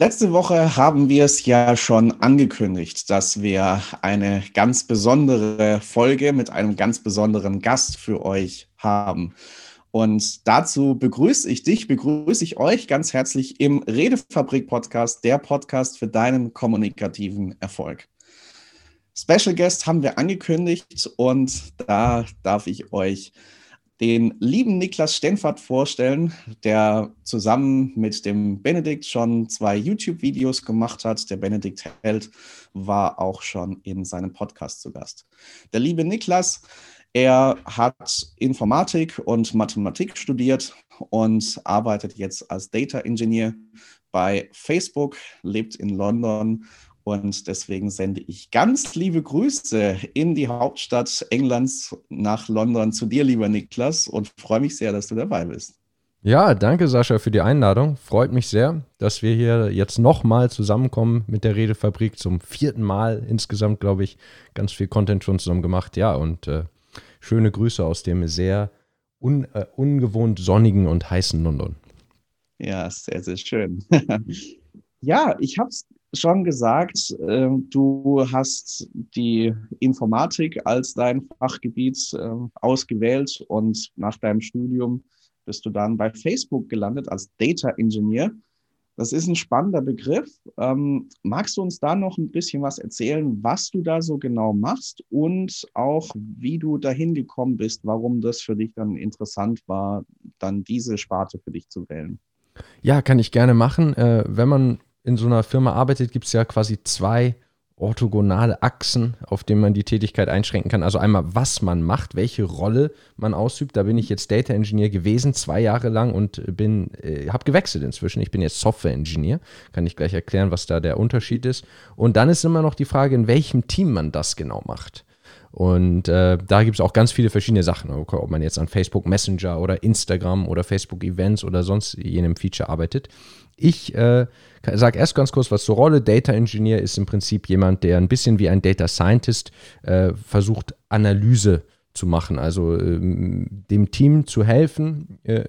Letzte Woche haben wir es ja schon angekündigt, dass wir eine ganz besondere Folge mit einem ganz besonderen Gast für euch haben. Und dazu begrüße ich dich, begrüße ich euch ganz herzlich im Redefabrik-Podcast, der Podcast für deinen kommunikativen Erfolg. Special Guest haben wir angekündigt und da darf ich euch den lieben Niklas Stenfert vorstellen, der zusammen mit dem Benedikt schon zwei YouTube-Videos gemacht hat. Der Benedikt Held war auch schon in seinem Podcast zu Gast. Der liebe Niklas, er hat Informatik und Mathematik studiert und arbeitet jetzt als Data Engineer bei Facebook, lebt in London und deswegen sende ich ganz liebe Grüße in die Hauptstadt Englands nach London zu dir, lieber Niklas, und freue mich sehr, dass du dabei bist. Ja, danke Sascha für die Einladung. Freut mich sehr, dass wir hier jetzt nochmal zusammenkommen mit der Redefabrik zum vierten Mal insgesamt, glaube ich, ganz viel Content schon zusammen gemacht. Ja, und äh, schöne Grüße aus dem sehr un, äh, ungewohnt sonnigen und heißen London. Ja, sehr, sehr schön. ja, ich habe es schon gesagt, äh, du hast die Informatik als dein Fachgebiet äh, ausgewählt und nach deinem Studium bist du dann bei Facebook gelandet als Data Engineer. Das ist ein spannender Begriff. Ähm, magst du uns da noch ein bisschen was erzählen, was du da so genau machst und auch wie du dahin gekommen bist, warum das für dich dann interessant war, dann diese Sparte für dich zu wählen? Ja, kann ich gerne machen. Äh, wenn man in so einer Firma arbeitet, gibt es ja quasi zwei orthogonale Achsen, auf denen man die Tätigkeit einschränken kann. Also einmal, was man macht, welche Rolle man ausübt. Da bin ich jetzt Data Engineer gewesen, zwei Jahre lang und bin, äh, habe gewechselt inzwischen. Ich bin jetzt Software Engineer. Kann ich gleich erklären, was da der Unterschied ist. Und dann ist immer noch die Frage, in welchem Team man das genau macht. Und äh, da gibt es auch ganz viele verschiedene Sachen, ob man jetzt an Facebook Messenger oder Instagram oder Facebook Events oder sonst jenem Feature arbeitet. Ich äh, sage erst ganz kurz was zur Rolle. Data Engineer ist im Prinzip jemand, der ein bisschen wie ein Data Scientist äh, versucht, Analyse zu machen, also äh, dem Team zu helfen, äh,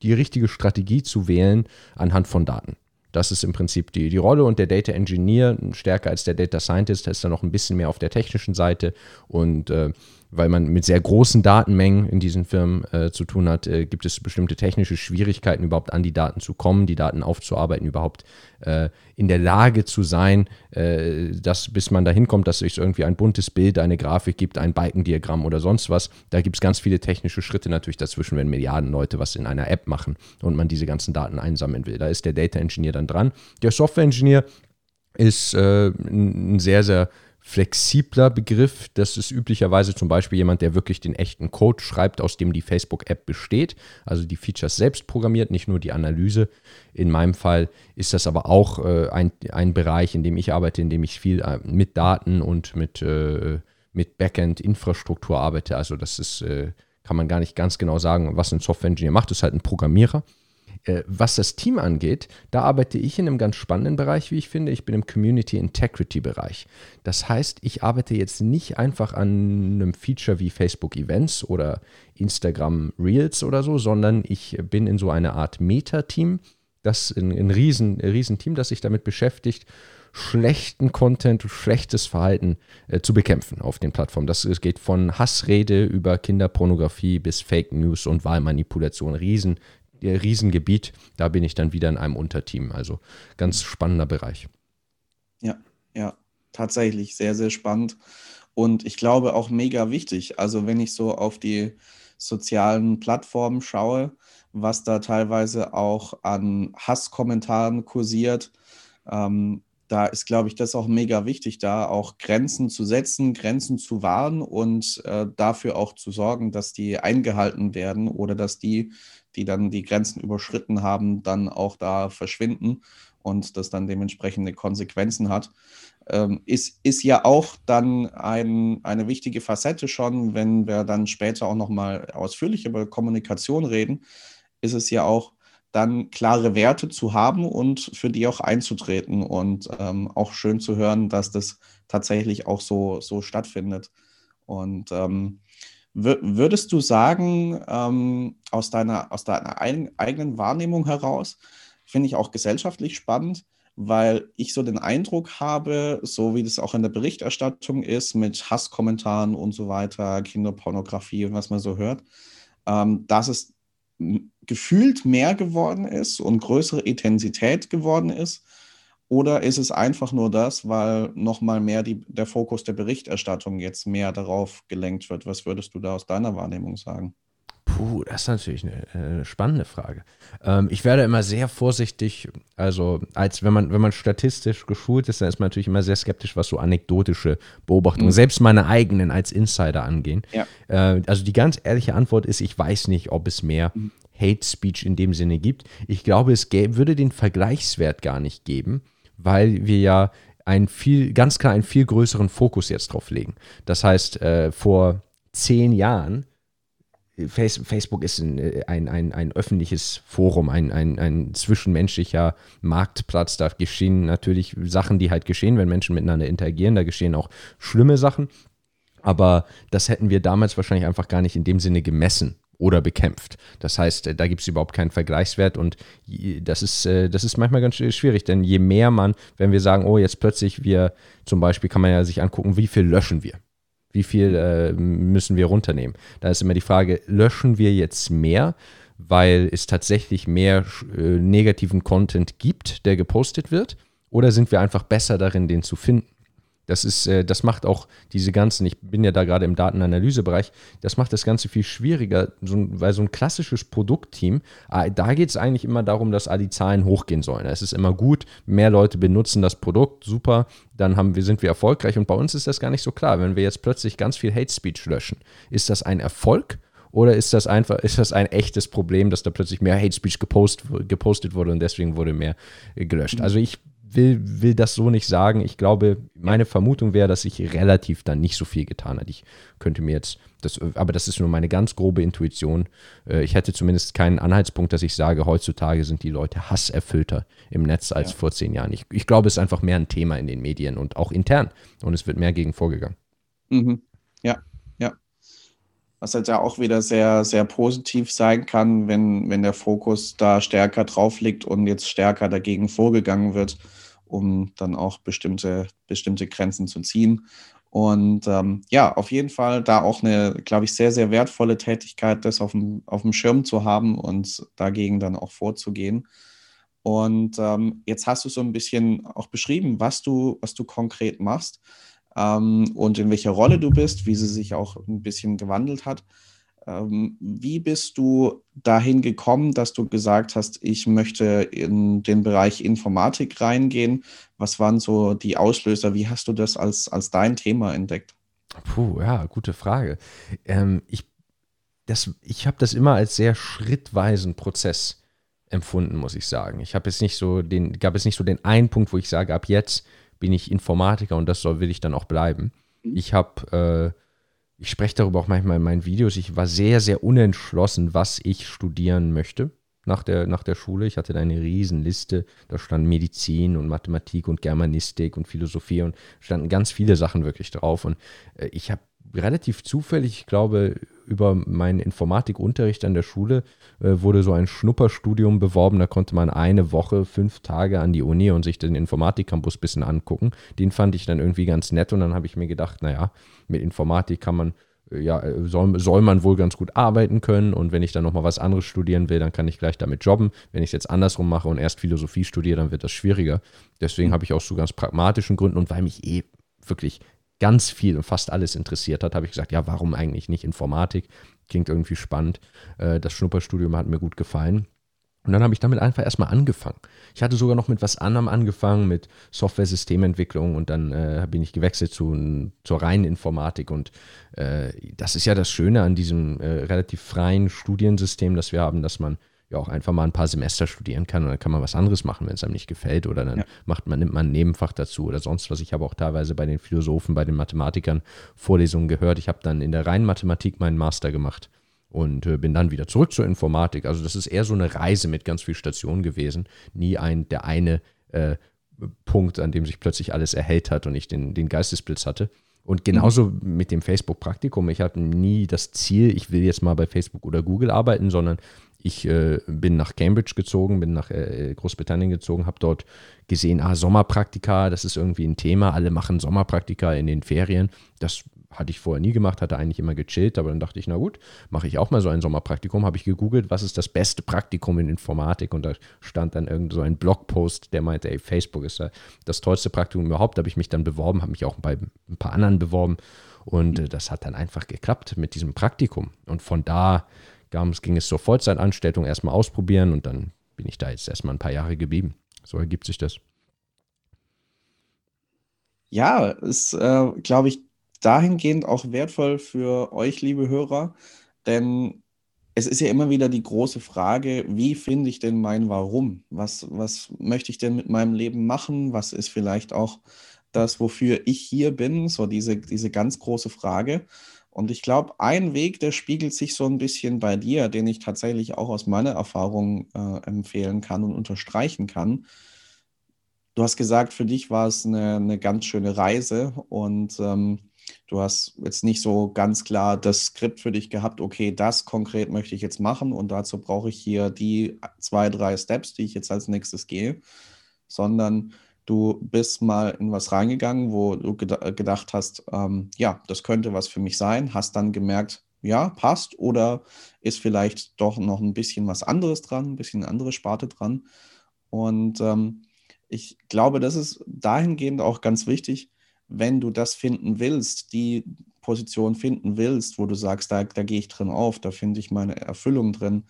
die richtige Strategie zu wählen anhand von Daten. Das ist im Prinzip die, die Rolle und der Data Engineer, stärker als der Data Scientist, ist dann noch ein bisschen mehr auf der technischen Seite. Und äh, weil man mit sehr großen Datenmengen in diesen Firmen äh, zu tun hat, äh, gibt es bestimmte technische Schwierigkeiten, überhaupt an die Daten zu kommen, die Daten aufzuarbeiten, überhaupt äh, in der Lage zu sein, äh, dass bis man dahin kommt, dass es irgendwie ein buntes Bild, eine Grafik gibt, ein Balkendiagramm oder sonst was. Da gibt es ganz viele technische Schritte natürlich dazwischen, wenn Milliarden Leute was in einer App machen und man diese ganzen Daten einsammeln will. Da ist der Data Engineer dann dran. Der Software Engineer ist äh, ein sehr, sehr flexibler Begriff. Das ist üblicherweise zum Beispiel jemand, der wirklich den echten Code schreibt, aus dem die Facebook-App besteht. Also die Features selbst programmiert, nicht nur die Analyse. In meinem Fall ist das aber auch äh, ein, ein Bereich, in dem ich arbeite, in dem ich viel äh, mit Daten und mit, äh, mit Backend-Infrastruktur arbeite. Also das ist, äh, kann man gar nicht ganz genau sagen, was ein Software-Engineer macht. Das ist halt ein Programmierer. Äh, was das Team angeht, da arbeite ich in einem ganz spannenden Bereich, wie ich finde. Ich bin im Community Integrity Bereich. Das heißt, ich arbeite jetzt nicht einfach an einem Feature wie Facebook Events oder Instagram Reels oder so, sondern ich bin in so einer Art Meta-Team. Das ein, ein riesen, riesen Team, das sich damit beschäftigt, schlechten Content, schlechtes Verhalten äh, zu bekämpfen auf den Plattformen. Das, das geht von Hassrede über Kinderpornografie bis Fake News und Wahlmanipulation. Riesen, Riesengebiet. Da bin ich dann wieder in einem Unterteam. Also ganz spannender Bereich. Ja, ja, tatsächlich sehr, sehr spannend. Und ich glaube auch mega wichtig. Also wenn ich so auf die sozialen Plattformen schaue, was da teilweise auch an Hasskommentaren kursiert, ähm, da ist, glaube ich, das auch mega wichtig, da auch Grenzen zu setzen, Grenzen zu wahren und äh, dafür auch zu sorgen, dass die eingehalten werden oder dass die, die dann die Grenzen überschritten haben, dann auch da verschwinden und das dann dementsprechende Konsequenzen hat. Ähm, ist, ist ja auch dann ein, eine wichtige Facette schon, wenn wir dann später auch nochmal ausführlich über Kommunikation reden, ist es ja auch dann klare Werte zu haben und für die auch einzutreten und ähm, auch schön zu hören, dass das tatsächlich auch so, so stattfindet. Und ähm, würdest du sagen, ähm, aus deiner, aus deiner ein, eigenen Wahrnehmung heraus, finde ich auch gesellschaftlich spannend, weil ich so den Eindruck habe, so wie das auch in der Berichterstattung ist, mit Hasskommentaren und so weiter, Kinderpornografie und was man so hört, ähm, dass es gefühlt mehr geworden ist und größere Intensität geworden ist. Oder ist es einfach nur das, weil nochmal mehr die, der Fokus der Berichterstattung jetzt mehr darauf gelenkt wird? Was würdest du da aus deiner Wahrnehmung sagen? Puh, das ist natürlich eine, eine spannende Frage. Ähm, ich werde immer sehr vorsichtig, also als wenn man, wenn man statistisch geschult ist, dann ist man natürlich immer sehr skeptisch, was so anekdotische Beobachtungen, mhm. selbst meine eigenen als Insider angehen. Ja. Äh, also die ganz ehrliche Antwort ist, ich weiß nicht, ob es mehr mhm. Hate Speech in dem Sinne gibt. Ich glaube, es gäbe, würde den Vergleichswert gar nicht geben, weil wir ja einen viel, ganz klar einen viel größeren Fokus jetzt drauf legen. Das heißt, äh, vor zehn Jahren Facebook ist ein, ein, ein, ein öffentliches Forum, ein, ein, ein zwischenmenschlicher Marktplatz. Da geschehen natürlich Sachen, die halt geschehen, wenn Menschen miteinander interagieren. Da geschehen auch schlimme Sachen. Aber das hätten wir damals wahrscheinlich einfach gar nicht in dem Sinne gemessen oder bekämpft. Das heißt, da gibt es überhaupt keinen Vergleichswert und das ist, äh, das ist manchmal ganz schwierig, denn je mehr man, wenn wir sagen, oh, jetzt plötzlich wir, zum Beispiel kann man ja sich angucken, wie viel löschen wir. Wie viel äh, müssen wir runternehmen? Da ist immer die Frage, löschen wir jetzt mehr, weil es tatsächlich mehr äh, negativen Content gibt, der gepostet wird? Oder sind wir einfach besser darin, den zu finden? Das ist, äh, das macht auch diese ganzen, ich bin ja da gerade im Datenanalysebereich, das macht das Ganze viel schwieriger, weil so ein klassisches Produktteam, ah, da geht es eigentlich immer darum, dass die Zahlen hochgehen sollen. Es ist immer gut, mehr Leute benutzen das Produkt, super, dann haben wir, sind wir erfolgreich. Und bei uns ist das gar nicht so klar. Wenn wir jetzt plötzlich ganz viel Hate Speech löschen, ist das ein Erfolg? Oder ist das einfach, ist das ein echtes Problem, dass da plötzlich mehr Hate Speech gepost, gepostet wurde und deswegen wurde mehr gelöscht? Also ich will, will das so nicht sagen. Ich glaube, meine Vermutung wäre, dass sich relativ dann nicht so viel getan hat. Ich könnte mir jetzt, das, aber das ist nur meine ganz grobe Intuition. Äh, ich hätte zumindest keinen Anhaltspunkt, dass ich sage, heutzutage sind die Leute hasserfüllter im Netz als ja. vor zehn Jahren. Ich, ich glaube, es ist einfach mehr ein Thema in den Medien und auch intern. Und es wird mehr gegen vorgegangen. Mhm. Ja, ja. Was halt ja auch wieder sehr, sehr positiv sein kann, wenn, wenn der Fokus da stärker drauf liegt und jetzt stärker dagegen vorgegangen wird um dann auch bestimmte, bestimmte Grenzen zu ziehen. Und ähm, ja, auf jeden Fall da auch eine, glaube ich, sehr, sehr wertvolle Tätigkeit, das auf dem, auf dem Schirm zu haben und dagegen dann auch vorzugehen. Und ähm, jetzt hast du so ein bisschen auch beschrieben, was du, was du konkret machst ähm, und in welcher Rolle du bist, wie sie sich auch ein bisschen gewandelt hat. Ähm, wie bist du dahin gekommen, dass du gesagt hast, ich möchte in den Bereich Informatik reingehen? Was waren so die Auslöser? Wie hast du das als, als dein Thema entdeckt? Puh, ja, gute Frage. Ähm, ich ich habe das immer als sehr schrittweisen Prozess empfunden, muss ich sagen. Ich habe jetzt nicht so den, gab es nicht so den einen Punkt, wo ich sage, ab jetzt bin ich Informatiker und das soll, will ich dann auch bleiben. Mhm. Ich habe äh, ich spreche darüber auch manchmal in meinen Videos. Ich war sehr, sehr unentschlossen, was ich studieren möchte nach der, nach der Schule. Ich hatte da eine Riesenliste. Da stand Medizin und Mathematik und Germanistik und Philosophie und standen ganz viele Sachen wirklich drauf. Und äh, ich habe relativ zufällig, ich glaube, über meinen Informatikunterricht an der Schule äh, wurde so ein Schnupperstudium beworben. Da konnte man eine Woche, fünf Tage an die Uni und sich den Informatikcampus ein bisschen angucken. Den fand ich dann irgendwie ganz nett und dann habe ich mir gedacht, naja, mit Informatik kann man, äh, ja, äh, soll, soll man wohl ganz gut arbeiten können und wenn ich dann nochmal was anderes studieren will, dann kann ich gleich damit jobben. Wenn ich es jetzt andersrum mache und erst Philosophie studiere, dann wird das schwieriger. Deswegen mhm. habe ich aus so ganz pragmatischen Gründen und weil mich eh wirklich ganz viel und fast alles interessiert hat, habe ich gesagt, ja, warum eigentlich nicht Informatik? Klingt irgendwie spannend. Äh, das Schnupperstudium hat mir gut gefallen. Und dann habe ich damit einfach erstmal angefangen. Ich hatte sogar noch mit was anderem angefangen, mit Software-Systementwicklung und dann äh, bin ich gewechselt zu, zur reinen Informatik. Und äh, das ist ja das Schöne an diesem äh, relativ freien Studiensystem, das wir haben, dass man ja auch einfach mal ein paar Semester studieren kann und dann kann man was anderes machen, wenn es einem nicht gefällt oder dann ja. macht man, nimmt man ein Nebenfach dazu oder sonst was. Ich habe auch teilweise bei den Philosophen, bei den Mathematikern Vorlesungen gehört. Ich habe dann in der reinen Mathematik meinen Master gemacht und äh, bin dann wieder zurück zur Informatik. Also das ist eher so eine Reise mit ganz vielen Stationen gewesen. Nie ein, der eine äh, Punkt, an dem sich plötzlich alles erhellt hat und ich den, den Geistesblitz hatte. Und genauso mhm. mit dem Facebook-Praktikum. Ich hatte nie das Ziel, ich will jetzt mal bei Facebook oder Google arbeiten, sondern Ich äh, bin nach Cambridge gezogen, bin nach äh, Großbritannien gezogen, habe dort gesehen, ah, Sommerpraktika, das ist irgendwie ein Thema. Alle machen Sommerpraktika in den Ferien. Das hatte ich vorher nie gemacht, hatte eigentlich immer gechillt, aber dann dachte ich, na gut, mache ich auch mal so ein Sommerpraktikum. Habe ich gegoogelt, was ist das beste Praktikum in Informatik und da stand dann irgend so ein Blogpost, der meinte, ey, Facebook ist das tollste Praktikum überhaupt. Habe ich mich dann beworben, habe mich auch bei ein paar anderen beworben und äh, das hat dann einfach geklappt mit diesem Praktikum. Und von da ging es zur Vollzeitanstellung erstmal ausprobieren und dann bin ich da jetzt erstmal ein paar Jahre geblieben. So ergibt sich das. Ja, ist, äh, glaube ich, dahingehend auch wertvoll für euch, liebe Hörer, denn es ist ja immer wieder die große Frage, wie finde ich denn mein Warum? Was, was möchte ich denn mit meinem Leben machen? Was ist vielleicht auch das, wofür ich hier bin? So diese, diese ganz große Frage. Und ich glaube, ein Weg, der spiegelt sich so ein bisschen bei dir, den ich tatsächlich auch aus meiner Erfahrung äh, empfehlen kann und unterstreichen kann. Du hast gesagt, für dich war es eine, eine ganz schöne Reise und ähm, Du hast jetzt nicht so ganz klar das Skript für dich gehabt, okay, das konkret möchte ich jetzt machen und dazu brauche ich hier die zwei, drei Steps, die ich jetzt als nächstes gehe, sondern du bist mal in was reingegangen, wo du gedacht hast, ähm, ja, das könnte was für mich sein, hast dann gemerkt, ja, passt oder ist vielleicht doch noch ein bisschen was anderes dran, ein bisschen eine andere Sparte dran. Und ähm, ich glaube, das ist dahingehend auch ganz wichtig, wenn du das finden willst, die Position finden willst, wo du sagst, da, da gehe ich drin auf, da finde ich meine Erfüllung drin,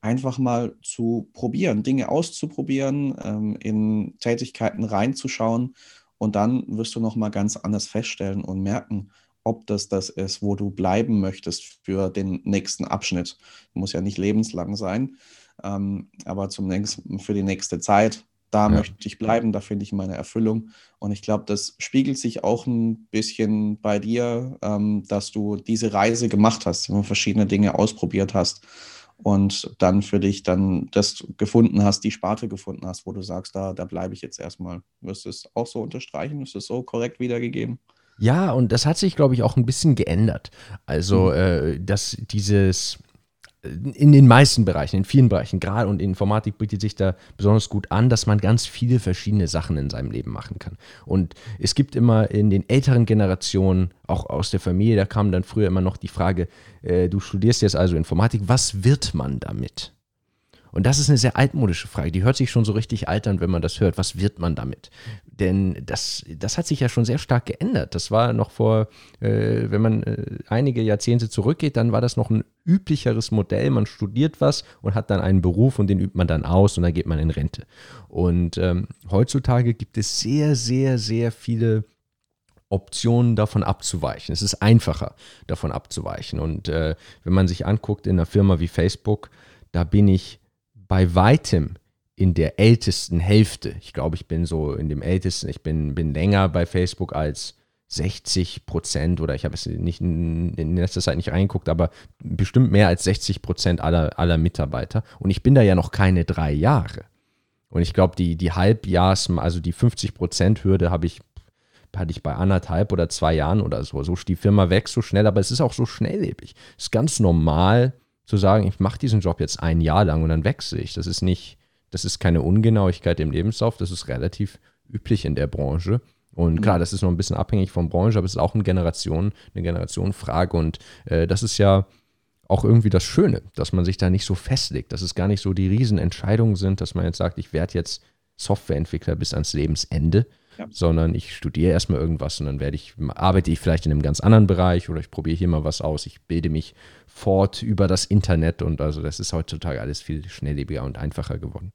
einfach mal zu probieren, Dinge auszuprobieren, ähm, in Tätigkeiten reinzuschauen und dann wirst du nochmal ganz anders feststellen und merken, ob das das ist, wo du bleiben möchtest für den nächsten Abschnitt. Muss ja nicht lebenslang sein, ähm, aber zum nächsten, für die nächste Zeit da ja. möchte ich bleiben, da finde ich meine Erfüllung. Und ich glaube, das spiegelt sich auch ein bisschen bei dir, ähm, dass du diese Reise gemacht hast, verschiedene Dinge ausprobiert hast und dann für dich dann das gefunden hast, die Sparte gefunden hast, wo du sagst, da, da bleibe ich jetzt erstmal. Wirst du es auch so unterstreichen? Ist es so korrekt wiedergegeben? Ja, und das hat sich, glaube ich, auch ein bisschen geändert. Also, mhm. äh, dass dieses in den meisten Bereichen, in vielen Bereichen, gerade und Informatik bietet sich da besonders gut an, dass man ganz viele verschiedene Sachen in seinem Leben machen kann. Und es gibt immer in den älteren Generationen, auch aus der Familie, da kam dann früher immer noch die Frage, äh, du studierst jetzt also Informatik, was wird man damit? Und das ist eine sehr altmodische Frage. Die hört sich schon so richtig alt an, wenn man das hört. Was wird man damit? Denn das, das hat sich ja schon sehr stark geändert. Das war noch vor, äh, wenn man äh, einige Jahrzehnte zurückgeht, dann war das noch ein üblicheres Modell. Man studiert was und hat dann einen Beruf und den übt man dann aus und dann geht man in Rente. Und ähm, heutzutage gibt es sehr, sehr, sehr viele Optionen davon abzuweichen. Es ist einfacher, davon abzuweichen. Und äh, wenn man sich anguckt in einer Firma wie Facebook, da bin ich bei weitem in der ältesten Hälfte. Ich glaube, ich bin so in dem ältesten, ich bin, bin länger bei Facebook als 60 Prozent oder ich habe es nicht in letzter Zeit nicht reingeguckt, aber bestimmt mehr als 60 Prozent aller, aller Mitarbeiter. Und ich bin da ja noch keine drei Jahre. Und ich glaube, die, die Halbjahrs, also die 50 Prozent Hürde habe ich, hatte ich bei anderthalb oder zwei Jahren oder so. So die Firma wächst so schnell, aber es ist auch so schnelllebig. Es ist ganz normal zu sagen, ich mache diesen Job jetzt ein Jahr lang und dann wechsle ich. Das ist nicht, das ist keine Ungenauigkeit im Lebenslauf, das ist relativ üblich in der Branche. Und mhm. klar, das ist noch ein bisschen abhängig von Branche, aber es ist auch eine Generation, eine Generationenfrage. Und äh, das ist ja auch irgendwie das Schöne, dass man sich da nicht so festlegt, dass es gar nicht so die Riesenentscheidungen sind, dass man jetzt sagt, ich werde jetzt Softwareentwickler bis ans Lebensende, ja. sondern ich studiere erstmal irgendwas und dann werde ich, arbeite ich vielleicht in einem ganz anderen Bereich oder ich probiere hier mal was aus, ich bilde mich fort über das Internet und also das ist heutzutage alles viel schnelllebiger und einfacher geworden.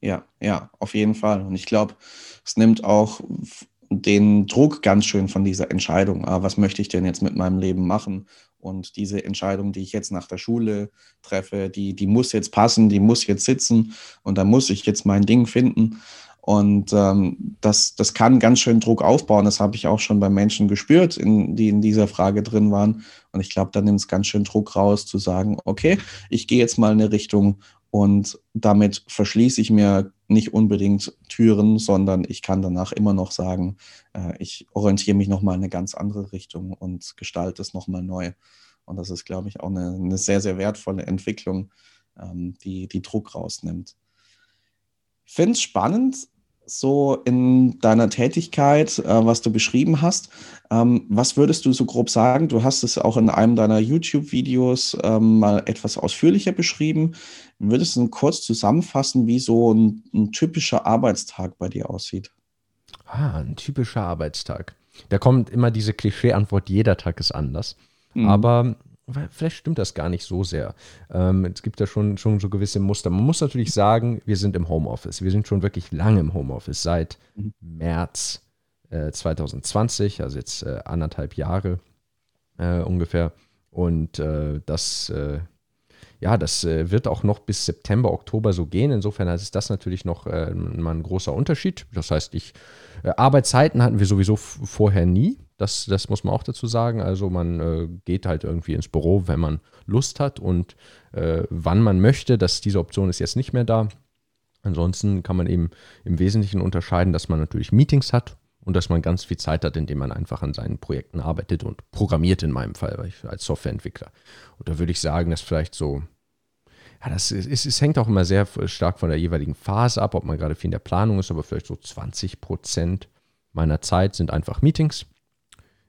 Ja, ja, auf jeden Fall. Und ich glaube, es nimmt auch den Druck ganz schön von dieser Entscheidung. Ah, was möchte ich denn jetzt mit meinem Leben machen? Und diese Entscheidung, die ich jetzt nach der Schule treffe, die, die muss jetzt passen, die muss jetzt sitzen und da muss ich jetzt mein Ding finden. Und ähm, das, das kann ganz schön Druck aufbauen. Das habe ich auch schon bei Menschen gespürt, in, die in dieser Frage drin waren. Und ich glaube, da nimmt es ganz schön Druck raus, zu sagen, okay, ich gehe jetzt mal in eine Richtung und damit verschließe ich mir nicht unbedingt Türen, sondern ich kann danach immer noch sagen, äh, ich orientiere mich nochmal in eine ganz andere Richtung und gestalte es nochmal neu. Und das ist, glaube ich, auch eine, eine sehr, sehr wertvolle Entwicklung, ähm, die, die Druck rausnimmt. Ich finde es spannend, so in deiner Tätigkeit, äh, was du beschrieben hast. Ähm, was würdest du so grob sagen? Du hast es auch in einem deiner YouTube-Videos ähm, mal etwas ausführlicher beschrieben. Würdest du kurz zusammenfassen, wie so ein, ein typischer Arbeitstag bei dir aussieht? Ah, ein typischer Arbeitstag. Da kommt immer diese Klischee-Antwort, jeder Tag ist anders. Mhm. Aber vielleicht stimmt das gar nicht so sehr. Ähm, es gibt da schon, schon so gewisse Muster. Man muss natürlich sagen, wir sind im Homeoffice. Wir sind schon wirklich lange im Homeoffice, seit mhm. März äh, 2020, also jetzt äh, anderthalb Jahre äh, ungefähr. Und äh, das, äh, ja, das äh, wird auch noch bis September, Oktober so gehen. Insofern ist das natürlich noch mal ein großer Unterschied. Das heißt, ich, Arbeitszeiten hatten wir sowieso vorher nie. Das, das muss man auch dazu sagen. Also man äh, geht halt irgendwie ins Büro, wenn man Lust hat und äh, wann man möchte. Das, diese Option ist jetzt nicht mehr da. Ansonsten kann man eben im Wesentlichen unterscheiden, dass man natürlich Meetings hat und dass man ganz viel Zeit hat, indem man einfach an seinen Projekten arbeitet und programmiert in meinem Fall, weil ich als Softwareentwickler. Und da würde ich sagen, dass vielleicht so, ja, das ist, es hängt auch immer sehr stark von der jeweiligen Phase ab, ob man gerade viel in der Planung ist, aber vielleicht so 20 Prozent meiner Zeit sind einfach Meetings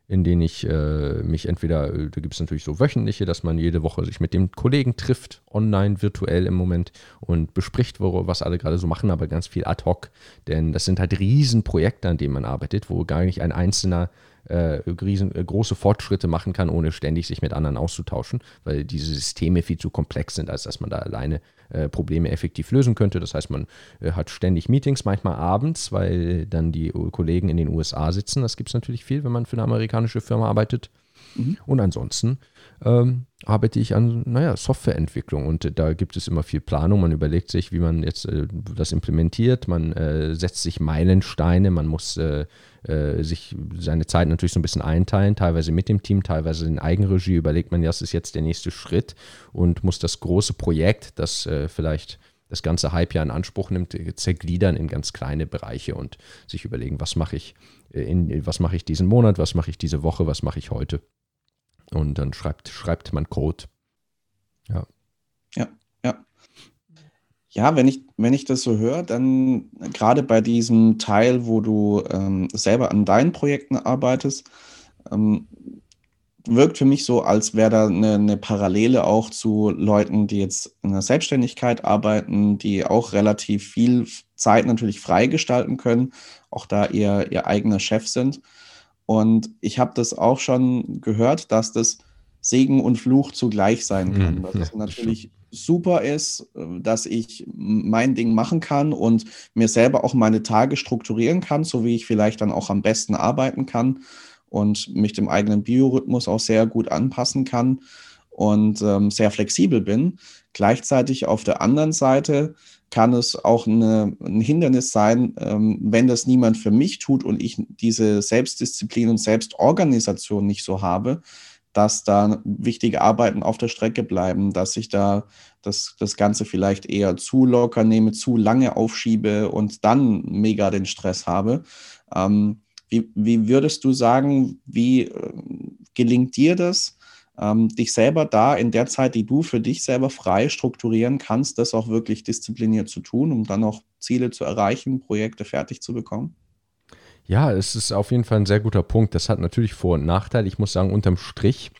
in denen ich äh, mich entweder, äh, da gibt es natürlich so wöchentliche, dass man jede Woche sich mit dem Kollegen trifft, online, virtuell im Moment und bespricht, was alle gerade so machen, aber ganz viel ad hoc. Denn das sind halt Riesenprojekte, an denen man arbeitet, wo gar nicht ein einzelner äh, riesen, äh, große Fortschritte machen kann, ohne ständig sich mit anderen auszutauschen, weil diese Systeme viel zu komplex sind, als dass man da alleine äh, Probleme effektiv lösen könnte. Das heißt, man äh, hat ständig Meetings, manchmal abends, weil dann die Kollegen in den USA sitzen. Das gibt es natürlich viel, wenn man für eine amerikanische Firma arbeitet. Mhm. Und ansonsten ähm, arbeite ich an, naja, Softwareentwicklung und äh, da gibt es immer viel Planung. Man überlegt sich, wie man jetzt äh, das implementiert. Man äh, setzt sich Meilensteine. Man muss äh, äh, sich seine Zeit natürlich so ein bisschen einteilen, teilweise mit dem Team, teilweise in Eigenregie. Überlegt man, das ist jetzt der nächste Schritt und muss das große Projekt, das äh, vielleicht das ganze Halbjahr in Anspruch nimmt, zergliedern in ganz kleine Bereiche und sich überlegen, was mache ich in, was mache ich diesen Monat, was mache ich diese Woche, was mache ich heute. Und dann schreibt, schreibt man Code. Ja. Ja, ja. Ja, wenn ich, wenn ich das so höre, dann gerade bei diesem Teil, wo du ähm, selber an deinen Projekten arbeitest, ähm, wirkt für mich so, als wäre da eine, eine, Parallele auch zu Leuten, die jetzt in der Selbstständigkeit arbeiten, die auch relativ viel Zeit natürlich freigestalten können, auch da ihr, ihr eigener Chef sind. Und ich habe das auch schon gehört, dass das Segen und Fluch zugleich sein kann. Mhm. Dass es natürlich super ist, äh, dass ich mein Ding machen kann und mir selber auch meine Tage strukturieren kann, so wie ich vielleicht dann auch am besten arbeiten kann und mich dem eigenen Biorhythmus auch sehr gut anpassen kann und ähm, sehr flexibel bin. Gleichzeitig auf der anderen Seite kann es auch eine, ein Hindernis sein, ähm, wenn das niemand für mich tut und ich diese Selbstdisziplin und Selbstorganisation nicht so habe, dass da wichtige Arbeiten auf der Strecke bleiben, dass ich da das, das Ganze vielleicht eher zu locker nehme, zu lange aufschiebe und dann mega den Stress habe. Ähm, wie, wie würdest du sagen, wie äh, gelingt dir das? Ähm, dich selber da in der Zeit, die du für dich selber frei strukturieren kannst, das auch wirklich diszipliniert zu tun, um dann auch Ziele zu erreichen, Projekte fertig zu bekommen? Ja, es ist auf jeden Fall ein sehr guter Punkt. Das hat natürlich Vor- und Nachteile. Ich muss sagen, unterm Strich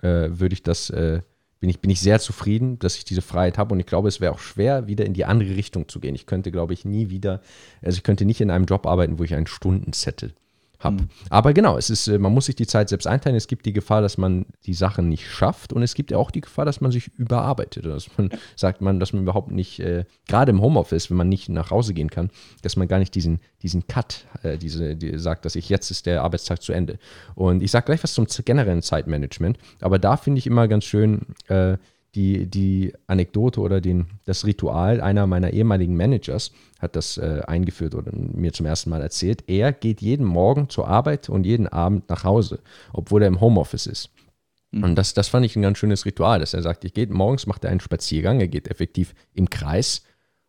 äh, würde ich das, äh, bin, ich, bin ich sehr zufrieden, dass ich diese Freiheit habe. Und ich glaube, es wäre auch schwer, wieder in die andere Richtung zu gehen. Ich könnte, glaube ich, nie wieder, also ich könnte nicht in einem Job arbeiten, wo ich einen Stundenzettel habe. Mhm. Aber genau, es ist, äh, man muss sich die Zeit selbst einteilen. Es gibt die Gefahr, dass man die Sachen nicht schafft und es gibt ja auch die Gefahr, dass man sich überarbeitet. Dass man sagt man, dass man überhaupt nicht, äh, gerade im Homeoffice, wenn man nicht nach Hause gehen kann, dass man gar nicht diesen, diesen Cut, äh, diese, die sagt, dass ich jetzt ist der Arbeitstag zu Ende. Und ich sage gleich was zum generellen Zeitmanagement, aber da finde ich immer ganz schön, äh, die, die Anekdote oder den, das Ritual einer meiner ehemaligen Managers hat das äh, eingeführt oder mir zum ersten Mal erzählt. Er geht jeden Morgen zur Arbeit und jeden Abend nach Hause, obwohl er im Homeoffice ist. Mhm. Und das, das fand ich ein ganz schönes Ritual, dass er sagt, ich gehe morgens, macht er einen Spaziergang, er geht effektiv im Kreis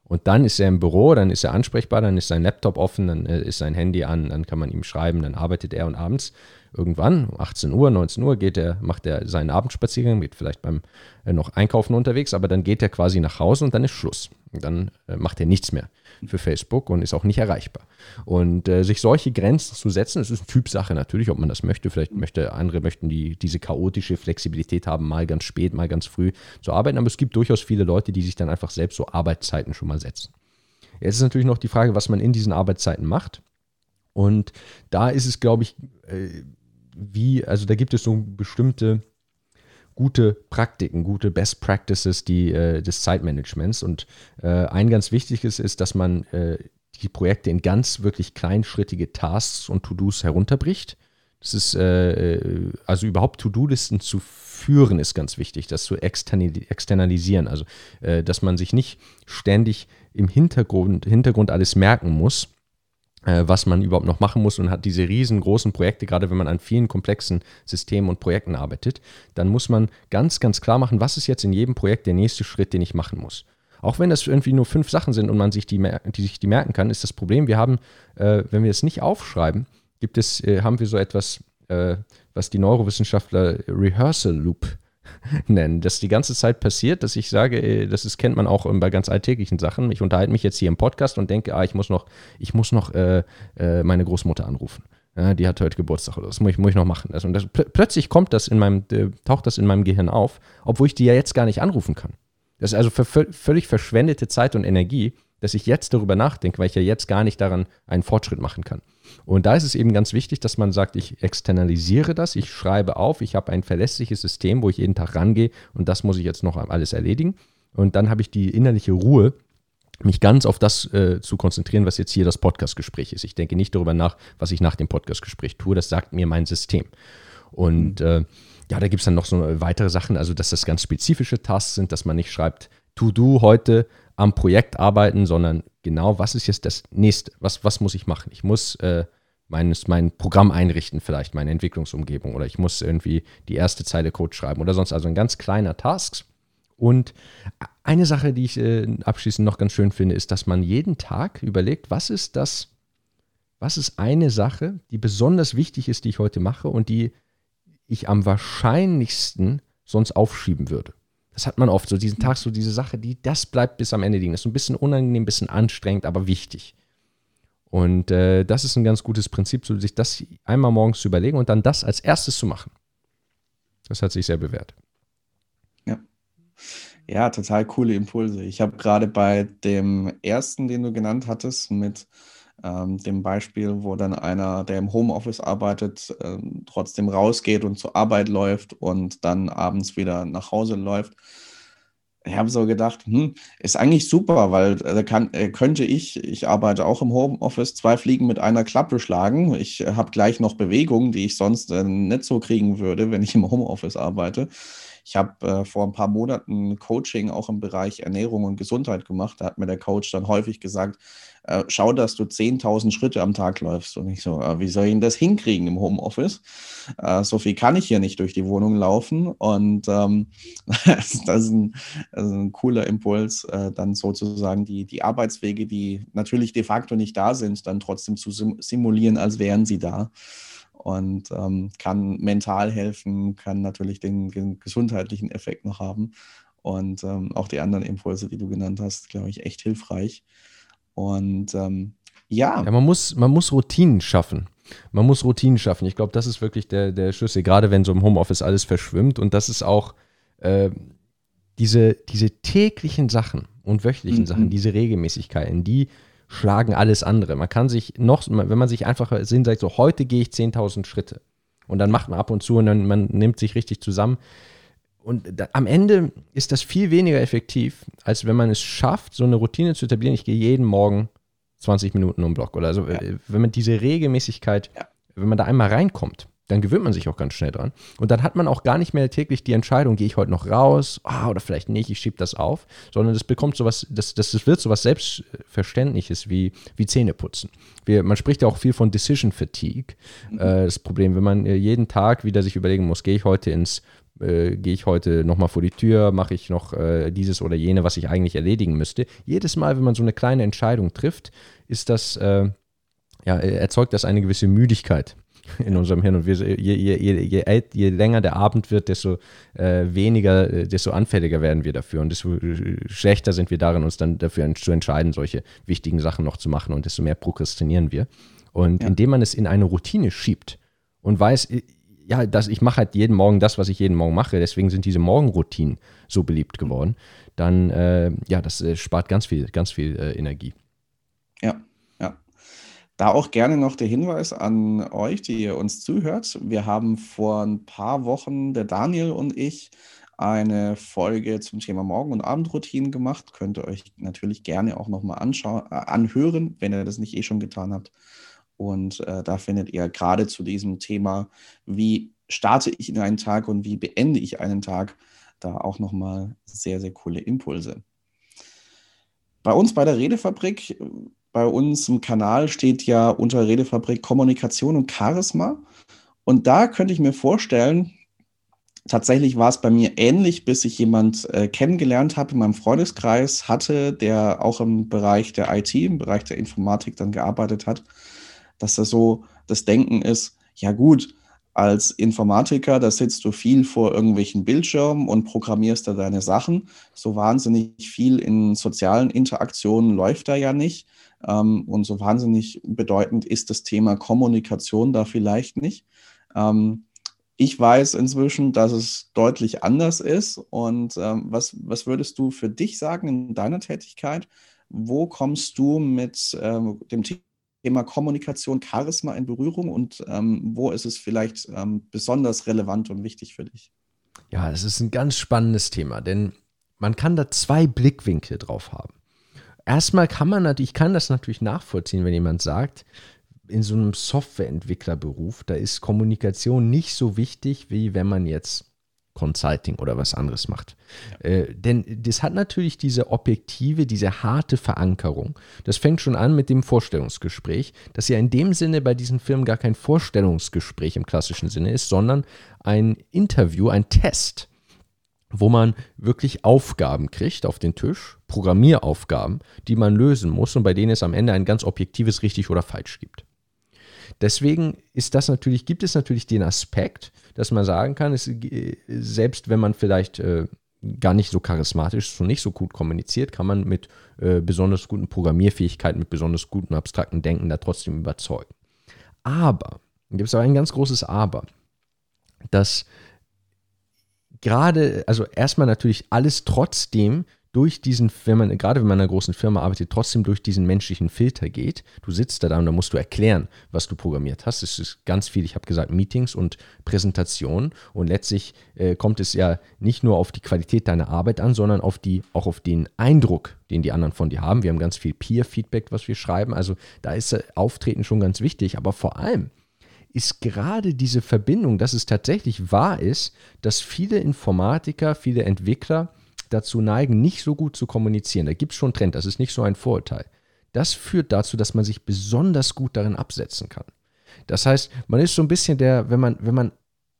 und dann ist er im Büro, dann ist er ansprechbar, dann ist sein Laptop offen, dann äh, ist sein Handy an, dann kann man ihm schreiben, dann arbeitet er und abends irgendwann, 18 Uhr, 19 Uhr, geht er, macht er seinen Abendspaziergang, geht vielleicht beim äh, noch Einkaufen unterwegs, aber dann geht er quasi nach Hause und dann ist Schluss. Und dann äh, macht er nichts mehr für Facebook und ist auch nicht erreichbar. Und äh, sich solche Grenzen zu setzen, das ist eine Typsache natürlich, ob man das möchte. Vielleicht möchte andere möchten die diese chaotische Flexibilität haben, mal ganz spät, mal ganz früh zu arbeiten. Aber es gibt durchaus viele Leute, die sich dann einfach selbst so Arbeitszeiten schon mal setzen. Jetzt ist natürlich noch die Frage, was man in diesen Arbeitszeiten macht. Und da ist es, glaube ich, äh, wie, also da gibt es so bestimmte gute Praktiken, gute Best Practices die, äh, des Zeitmanagements. Und äh, ein ganz wichtiges ist, dass man äh, die Projekte in ganz wirklich kleinschrittige Tasks und To-Dos herunterbricht. Das ist, äh, äh, also überhaupt To-Do-Listen zu führen, ist ganz wichtig, das zu externalisieren. Also, äh, dass man sich nicht ständig im Hintergrund, Hintergrund alles merken muss, was man überhaupt noch machen muss und hat diese riesengroßen Projekte, gerade wenn man an vielen komplexen Systemen und Projekten arbeitet, dann muss man ganz, ganz klar machen, was ist jetzt in jedem Projekt der nächste Schritt, den ich machen muss. Auch wenn das irgendwie nur fünf Sachen sind und man sich die, die sich die merken kann, ist das Problem, wir haben, äh, wenn wir es nicht aufschreiben, gibt es, äh, haben wir so etwas, äh, was die Neurowissenschaftler Rehearsal Loop nennen. Das die ganze Zeit passiert, dass ich sage, äh, das ist, kennt man auch bei ganz alltäglichen Sachen. Ich unterhalte mich jetzt hier im Podcast und denke, ah, ich muss noch, ich muss noch äh, äh, meine Großmutter anrufen. Ja, die hat heute Geburtstag oder das muss ich, muss ich noch machen. und das, pl plötzlich kommt das in meinem, äh, taucht das in meinem Gehirn auf, obwohl ich die ja jetzt gar nicht anrufen kann. Das ist also völlig verschwendete Zeit und Energie, dass ich jetzt darüber nachdenke, weil ich ja jetzt gar nicht daran einen Fortschritt machen kann. Und da ist es eben ganz wichtig, dass man sagt, ich externalisiere das, ich schreibe auf, ich habe ein verlässliches System, wo ich jeden Tag rangehe und das muss ich jetzt noch alles erledigen. Und dann habe ich die innerliche Ruhe, mich ganz auf das äh, zu konzentrieren, was jetzt hier das Podcastgespräch ist. Ich denke nicht darüber nach, was ich nach dem Podcastgespräch tue. Das sagt mir mein System. Und mhm. äh, ja, da gibt es dann noch so weitere Sachen, also dass das ganz spezifische Tasks sind, dass man nicht schreibt, To-Do heute am Projekt arbeiten, sondern genau, was ist jetzt das nächste? Was, was muss ich machen? Ich muss äh, mein, mein Programm einrichten, vielleicht meine Entwicklungsumgebung oder ich muss irgendwie die erste Zeile Code schreiben oder sonst. Also ein ganz kleiner Task. Und eine Sache, die ich äh, abschließend noch ganz schön finde, ist, dass man jeden Tag überlegt, was ist das, was ist eine Sache, die besonders wichtig ist, die ich heute mache und die ich am wahrscheinlichsten sonst aufschieben würde. Das hat man oft, so diesen Tag, so diese Sache, die, das bleibt bis am Ende liegen. Das ist ein bisschen unangenehm, ein bisschen anstrengend, aber wichtig. Und äh, das ist ein ganz gutes Prinzip, so sich das einmal morgens zu überlegen und dann das als erstes zu machen. Das hat sich sehr bewährt. Ja. Ja, total coole Impulse. Ich habe gerade bei dem ersten, den du genannt hattest, mit ähm, dem Beispiel, wo dann einer, der im Homeoffice arbeitet, äh, trotzdem rausgeht und zur Arbeit läuft und dann abends wieder nach Hause läuft. Ich habe so gedacht, hm, ist eigentlich super, weil äh, kann, äh, könnte ich, ich arbeite auch im Homeoffice, zwei Fliegen mit einer Klappe schlagen. Ich äh, habe gleich noch Bewegungen, die ich sonst nicht so kriegen würde, wenn ich im Homeoffice arbeite. Ich habe äh, vor ein paar Monaten Coaching auch im Bereich Ernährung und Gesundheit gemacht. Da hat mir der Coach dann häufig gesagt, äh, schau, dass du 10.000 Schritte am Tag läufst. Und ich so, äh, wie soll ich denn das hinkriegen im Homeoffice? Äh, so viel kann ich hier nicht durch die Wohnung laufen. Und ähm, das, ist ein, das, ist ein, cooler Impuls, äh, dann sozusagen die, die Arbeitswege, die natürlich de facto nicht da sind, dann trotzdem zu simulieren, als wären sie da und ähm, kann mental helfen, kann natürlich den, den gesundheitlichen Effekt noch haben. Und ähm, auch die anderen Impulse, die du genannt hast, glaube ich, echt hilfreich. Und ähm, ja. ja. man, muss, man muss Routinen schaffen. Man muss Routinen schaffen. Ich glaube, das ist wirklich der, der Schlüssel, gerade wenn so im Homeoffice alles verschwimmt. Und das ist auch äh, diese, diese täglichen Sachen und wöchentlichen mhm. Sachen, diese Regelmäßigkeiten, die schlagen alles andere. Man kann sich noch, wenn man sich einfach Sinn sagt, so heute gehe ich 10.000 Schritte und dann macht man ab und zu und dann man nimmt sich richtig zusammen. Und da, am Ende ist das viel weniger effektiv, als wenn man es schafft, so eine Routine zu etablieren. Ich gehe jeden Morgen 20 Minuten um den Block oder also, ja. wenn man diese Regelmäßigkeit, ja. wenn man da einmal reinkommt, dann gewöhnt man sich auch ganz schnell dran. Und dann hat man auch gar nicht mehr täglich die Entscheidung, gehe ich heute noch raus oh, oder vielleicht nicht, ich schiebe das auf, sondern das bekommt sowas, das, das, das wird sowas Selbstverständliches wie, wie Zähneputzen. Wir, man spricht ja auch viel von Decision Fatigue. Mhm. Äh, das Problem, wenn man äh, jeden Tag wieder sich überlegen muss, gehe ich heute ins äh, gehe ich heute nochmal vor die Tür, mache ich noch äh, dieses oder jene, was ich eigentlich erledigen müsste. Jedes Mal, wenn man so eine kleine Entscheidung trifft, ist das, äh, ja, erzeugt das eine gewisse Müdigkeit in unserem Hirn. Und wir, je, je, je, je, länger der Abend wird, desto äh, weniger, äh, desto anfälliger werden wir dafür und desto äh, schlechter sind wir darin, uns dann dafür zu entscheiden, solche wichtigen Sachen noch zu machen und desto mehr prokrastinieren wir. Und ja. indem man es in eine Routine schiebt und weiß, äh, ja, dass ich mache halt jeden Morgen das, was ich jeden Morgen mache, deswegen sind diese Morgenroutinen so beliebt geworden, dann, äh, ja, das äh, spart ganz viel, ganz viel Energie. Ja, da auch gerne noch der Hinweis an euch, die ihr uns zuhört. Wir haben vor ein paar Wochen, der Daniel und ich, eine Folge zum Thema Morgen- und Abendroutinen gemacht. Könnt ihr euch natürlich gerne auch nochmal äh, anhören, wenn ihr das nicht eh schon getan habt. Und äh, da findet ihr gerade zu diesem Thema, wie starte ich in einen Tag und wie beende ich einen Tag, da auch nochmal sehr, sehr coole Impulse. Bei uns bei der Redefabrik bei uns im Kanal steht ja unter Redefabrik Kommunikation und Charisma. Und da könnte ich mir vorstellen, tatsächlich war es bei mir ähnlich, bis ich jemand äh, kennengelernt habe in meinem Freundeskreis hatte, der auch im Bereich der IT, im Bereich der Informatik dann gearbeitet hat, dass das so das Denken ist, ja gut, als Informatiker, da sitzt du viel vor irgendwelchen Bildschirmen und programmierst da deine Sachen. So wahnsinnig viel in sozialen Interaktionen läuft da ja nicht. Ähm, und so wahnsinnig bedeutend ist das Thema Kommunikation da vielleicht nicht. Ähm, ich weiß inzwischen, dass es deutlich anders ist. Und ähm, was, was würdest du für dich sagen in deiner Tätigkeit? Wo kommst du mit dem Thema Kommunikation, Charisma in Berührung und ähm, wo ist es vielleicht ähm, besonders relevant und wichtig für dich? Ja, das ist ein ganz spannendes Thema, denn man kann da zwei Blickwinkel drauf haben erstmal kann man natürlich, ich kann das natürlich nachvollziehen, wenn jemand sagt, in so einem Softwareentwicklerberuf, da ist Kommunikation nicht so wichtig, wie wenn man jetzt Consulting oder was anderes macht. Ja. Äh, denn das hat natürlich diese objektive, diese harte Verankerung. Das fängt schon an mit dem Vorstellungsgespräch, das ja in dem Sinne bei diesen Firmen gar kein Vorstellungsgespräch im klassischen Sinne ist, sondern ein Interview, ein Test wo man wirklich Aufgaben kriegt auf den Tisch, Programmieraufgaben, die man lösen muss und bei denen es am Ende ein ganz objektives richtig oder falsch gibt. Deswegen ist das natürlich, gibt es natürlich den Aspekt, dass man sagen kann, es, selbst wenn man vielleicht äh, gar nicht so charismatisch ist und nicht so gut kommuniziert, kann man mit äh, besonders guten Programmierfähigkeiten, mit besonders gutem abstrakten Denken da trotzdem überzeugen. Aber, gibt es aber ein ganz großes Aber, dass gerade, also erstmal natürlich alles trotzdem durch diesen, wenn man, gerade wenn man in einer großen Firma arbeitet, trotzdem durch diesen menschlichen Filter geht. Du sitzt da, da und da musst du erklären, was du programmiert hast. Es ist ganz viel, ich habe gesagt, Meetings und Präsentationen. Und letztlich äh, kommt es ja nicht nur auf die Qualität deiner Arbeit an, sondern auf die, auch auf den Eindruck, den die anderen von dir haben. Wir haben ganz viel Peer-Feedback, was wir schreiben. Also da ist äh, Auftreten schon ganz wichtig. Aber vor allem, ist gerade diese Verbindung, dass es tatsächlich wahr ist, dass viele Informatiker, viele Entwickler dazu neigen, nicht so gut zu kommunizieren. Da gibt es schon einen Trend, das ist nicht so ein Vorurteil. Das führt dazu, dass man sich besonders gut darin absetzen kann. Das heißt, man ist so ein bisschen der, wenn man, wenn man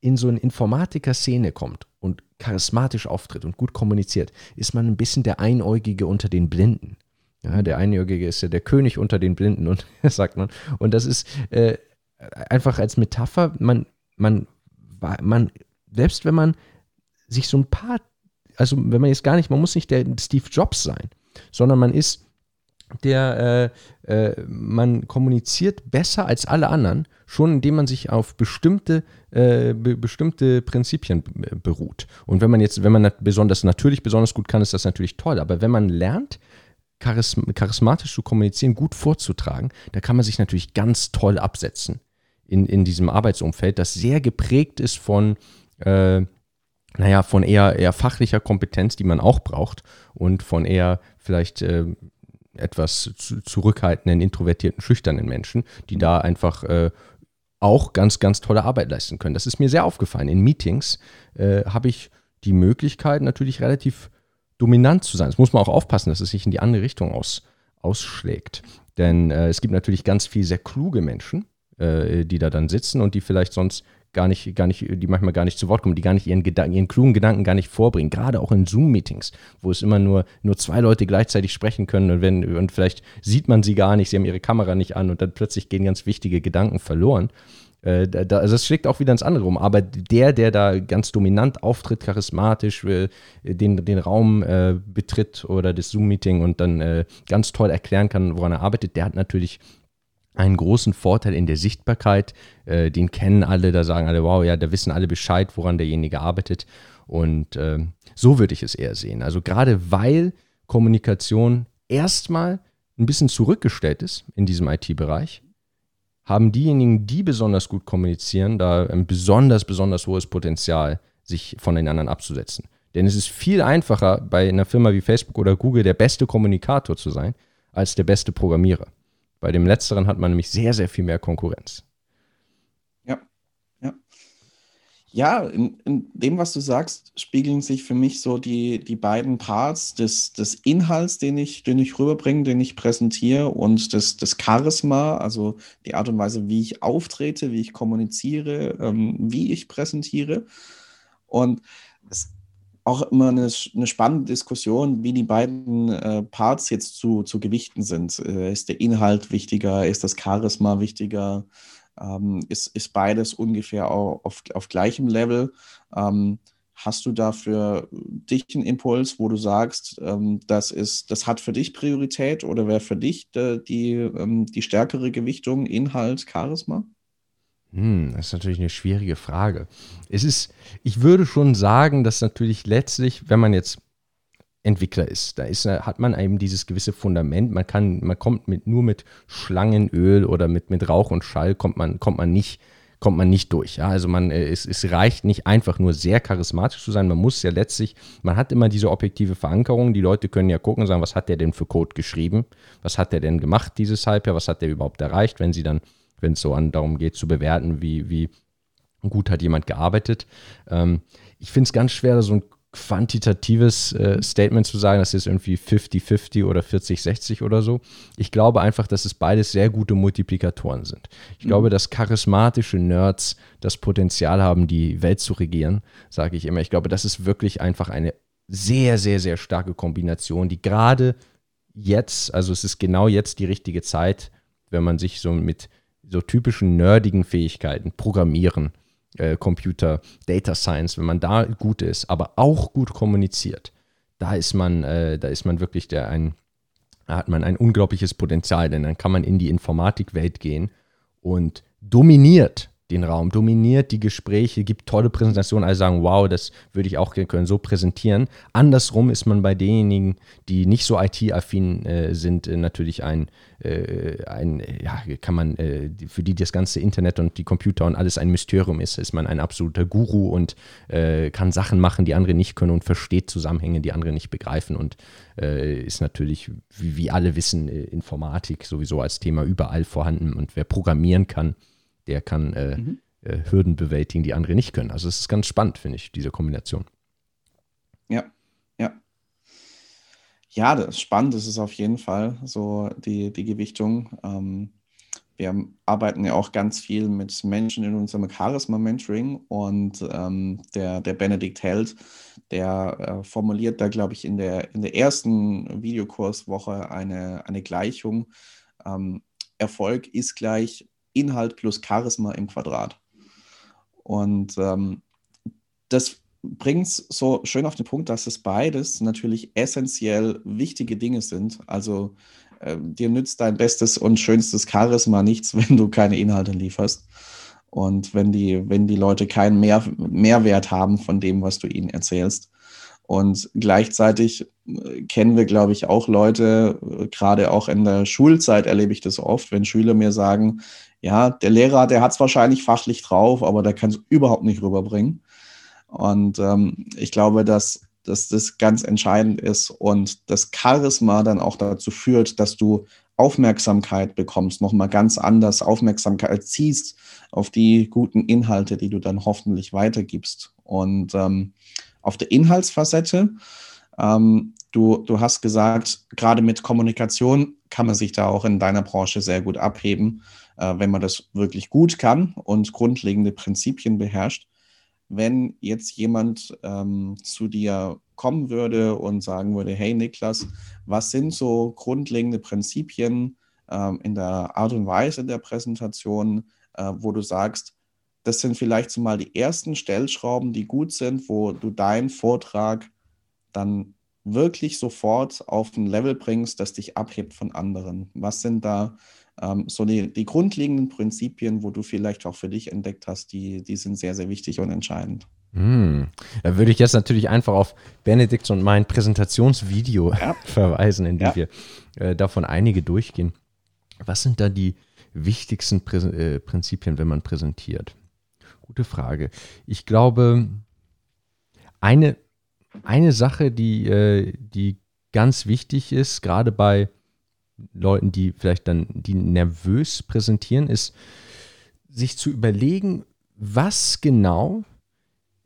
in so eine Informatiker-Szene kommt und charismatisch auftritt und gut kommuniziert, ist man ein bisschen der Einäugige unter den Blinden. Ja, der Einäugige ist ja der König unter den Blinden und sagt man. Und das ist äh, einfach als Metapher, man, man, man, selbst wenn man sich so ein paar, also wenn man jetzt gar nicht, man muss nicht der Steve Jobs sein, sondern man ist der, äh, äh, man kommuniziert besser als alle anderen, schon indem man sich auf bestimmte, äh, be bestimmte Prinzipien beruht. Und wenn man jetzt, wenn man besonders natürlich besonders gut kann, ist das natürlich toll. Aber wenn man lernt, charismatisch zu kommunizieren, gut vorzutragen, da kann man sich natürlich ganz toll absetzen in, in diesem Arbeitsumfeld, das sehr geprägt ist von, äh, naja, von eher, eher fachlicher Kompetenz, die man auch braucht und von eher vielleicht äh, etwas zu, zurückhaltenden, introvertierten, schüchternen Menschen, die da einfach äh, auch ganz, ganz tolle Arbeit leisten können. Das ist mir sehr aufgefallen. In Meetings äh, habe ich die Möglichkeit, natürlich relativ dominant zu sein. Das muss man auch aufpassen, dass es sich in die andere Richtung aus, ausschlägt. Denn äh, es gibt natürlich ganz viel sehr kluge Menschen, äh, die da dann sitzen und die vielleicht sonst gar nicht, gar nicht, die manchmal gar nicht zu Wort kommen, die gar nicht ihren Gedanken, ihren klugen Gedanken gar nicht vorbringen. Gerade auch in Zoom-Meetings, wo es immer nur, nur zwei Leute gleichzeitig sprechen können und wenn, und vielleicht sieht man sie gar nicht, sie haben ihre Kamera nicht an und dann plötzlich gehen ganz wichtige Gedanken verloren. Äh, da, also das schlägt auch wieder ins andere um. Aber der, der da ganz dominant auftritt, charismatisch, äh, den, den Raum äh, betritt oder das Zoom-Meeting und dann äh, ganz toll erklären kann, woran er arbeitet, der hat natürlich einen großen Vorteil in der Sichtbarkeit. Äh, den kennen alle, da sagen alle, wow, ja, da wissen alle Bescheid, woran derjenige arbeitet. Und äh, so würde ich es eher sehen. Also gerade weil Kommunikation erstmal ein bisschen zurückgestellt ist in diesem IT-Bereich, haben diejenigen, die besonders gut kommunizieren, da ein besonders, besonders hohes Potenzial, sich von den anderen abzusetzen. Denn es ist viel einfacher, bei einer Firma wie Facebook oder Google der beste Kommunikator zu sein, als der beste Programmierer. Bei dem letzteren hat man nämlich sehr, sehr viel mehr Konkurrenz. Ja, ja. Ja, in, in dem, was du sagst, spiegeln sich für mich so die, die beiden Parts des, des Inhalts, den ich, den ich rüberbringe, den ich präsentiere und des, des Charisma, also die Art und Weise, wie ich auftrete, wie ich kommuniziere, ähm, wie ich präsentiere. Und auch immer eine, eine, spannende Diskussion, wie die beiden äh, Parts jetzt zu, zu gewichten sind. Äh, ist der Inhalt wichtiger? Ist das Charisma wichtiger? Ähm, ist, ist beides ungefähr auf, auf gleichem Level? Ähm, hast du dafür dich einen Impuls, wo du sagst, ähm, das, ist, das hat für dich Priorität oder wäre für dich de, die, ähm, die stärkere Gewichtung Inhalt, Charisma? Hm, das ist natürlich eine schwierige Frage. Es ist, ich würde schon sagen, dass natürlich letztlich, wenn man jetzt Entwickler ist, da ist, hat man eben dieses gewisse Fundament. Man kann, man kommt mit, nur mit Schlangenöl oder mit, mit Rauch und Schall kommt man, kommt man nicht, kommt man nicht durch. Ja? Also man, äh, es, es reicht nicht einfach nur sehr charismatisch zu sein. Man muss ja letztlich, man hat immer diese objektive Verankerung. Die Leute können ja gucken und sagen, was hat der denn für Code geschrieben? Was hat der denn gemacht dieses Halbjahr? Was hat der überhaupt erreicht? Wenn sie dann wenn es so an, darum geht zu bewerten, wie, wie gut hat jemand gearbeitet. Ähm, ich finde es ganz schwer, so ein quantitatives äh, Statement zu sagen, das ist irgendwie 50-50 oder 40-60 oder so. Ich glaube einfach, dass es beides sehr gute Multiplikatoren sind. Ich mhm. glaube, dass charismatische Nerds das Potenzial haben, die Welt zu regieren, sage ich immer. Ich glaube, das ist wirklich einfach eine sehr, sehr, sehr starke Kombination, die gerade jetzt, also es ist genau jetzt die richtige Zeit, wenn man sich so mit so typischen nerdigen Fähigkeiten, Programmieren, äh, Computer, Data Science, wenn man da gut ist, aber auch gut kommuniziert, da ist man, äh, da ist man wirklich der ein, da hat man ein unglaubliches Potenzial, denn dann kann man in die Informatikwelt gehen und dominiert den Raum, dominiert die Gespräche, gibt tolle Präsentationen, alle sagen, wow, das würde ich auch können, so präsentieren. Andersrum ist man bei denjenigen, die nicht so IT-affin äh, sind, äh, natürlich ein, äh, ein, ja, kann man, äh, für die das ganze Internet und die Computer und alles ein Mysterium ist, ist man ein absoluter Guru und äh, kann Sachen machen, die andere nicht können und versteht Zusammenhänge, die andere nicht begreifen und äh, ist natürlich, wie, wie alle wissen, Informatik sowieso als Thema überall vorhanden und wer programmieren kann, der kann äh, mhm. äh, Hürden bewältigen, die andere nicht können. Also es ist ganz spannend, finde ich, diese Kombination. Ja, ja. Ja, das ist spannend, das ist auf jeden Fall so die, die Gewichtung. Ähm, wir arbeiten ja auch ganz viel mit Menschen in unserem Charisma-Mentoring und ähm, der, der Benedikt Held, der äh, formuliert da, glaube ich, in der, in der ersten Videokurswoche eine, eine Gleichung. Ähm, Erfolg ist gleich Inhalt plus Charisma im Quadrat. Und ähm, das bringt es so schön auf den Punkt, dass es beides natürlich essentiell wichtige Dinge sind. Also äh, dir nützt dein bestes und schönstes Charisma nichts, wenn du keine Inhalte lieferst. Und wenn die, wenn die Leute keinen Mehr, Mehrwert haben von dem, was du ihnen erzählst. Und gleichzeitig äh, kennen wir, glaube ich, auch Leute, äh, gerade auch in der Schulzeit erlebe ich das oft, wenn Schüler mir sagen, ja, der Lehrer, der hat es wahrscheinlich fachlich drauf, aber der kann es überhaupt nicht rüberbringen. Und ähm, ich glaube, dass, dass das ganz entscheidend ist und das Charisma dann auch dazu führt, dass du Aufmerksamkeit bekommst, nochmal ganz anders Aufmerksamkeit ziehst auf die guten Inhalte, die du dann hoffentlich weitergibst. Und ähm, auf der Inhaltsfacette, ähm, du, du hast gesagt, gerade mit Kommunikation kann man sich da auch in deiner Branche sehr gut abheben, äh, wenn man das wirklich gut kann und grundlegende Prinzipien beherrscht. Wenn jetzt jemand ähm, zu dir kommen würde und sagen würde, hey Niklas, was sind so grundlegende Prinzipien ähm, in der Art und Weise der Präsentation, äh, wo du sagst, das sind vielleicht so mal die ersten Stellschrauben, die gut sind, wo du deinen Vortrag dann wirklich sofort auf ein Level bringst, das dich abhebt von anderen? Was sind da ähm, so die, die grundlegenden Prinzipien, wo du vielleicht auch für dich entdeckt hast, die, die sind sehr, sehr wichtig und entscheidend? Hm. Da würde ich jetzt natürlich einfach auf Benedikt und mein Präsentationsvideo ja. verweisen, in dem ja. wir äh, davon einige durchgehen. Was sind da die wichtigsten Prä äh, Prinzipien, wenn man präsentiert? Gute Frage. Ich glaube, eine eine Sache, die, äh, die ganz wichtig ist, gerade bei Leuten, die vielleicht dann die nervös präsentieren, ist, sich zu überlegen, was genau,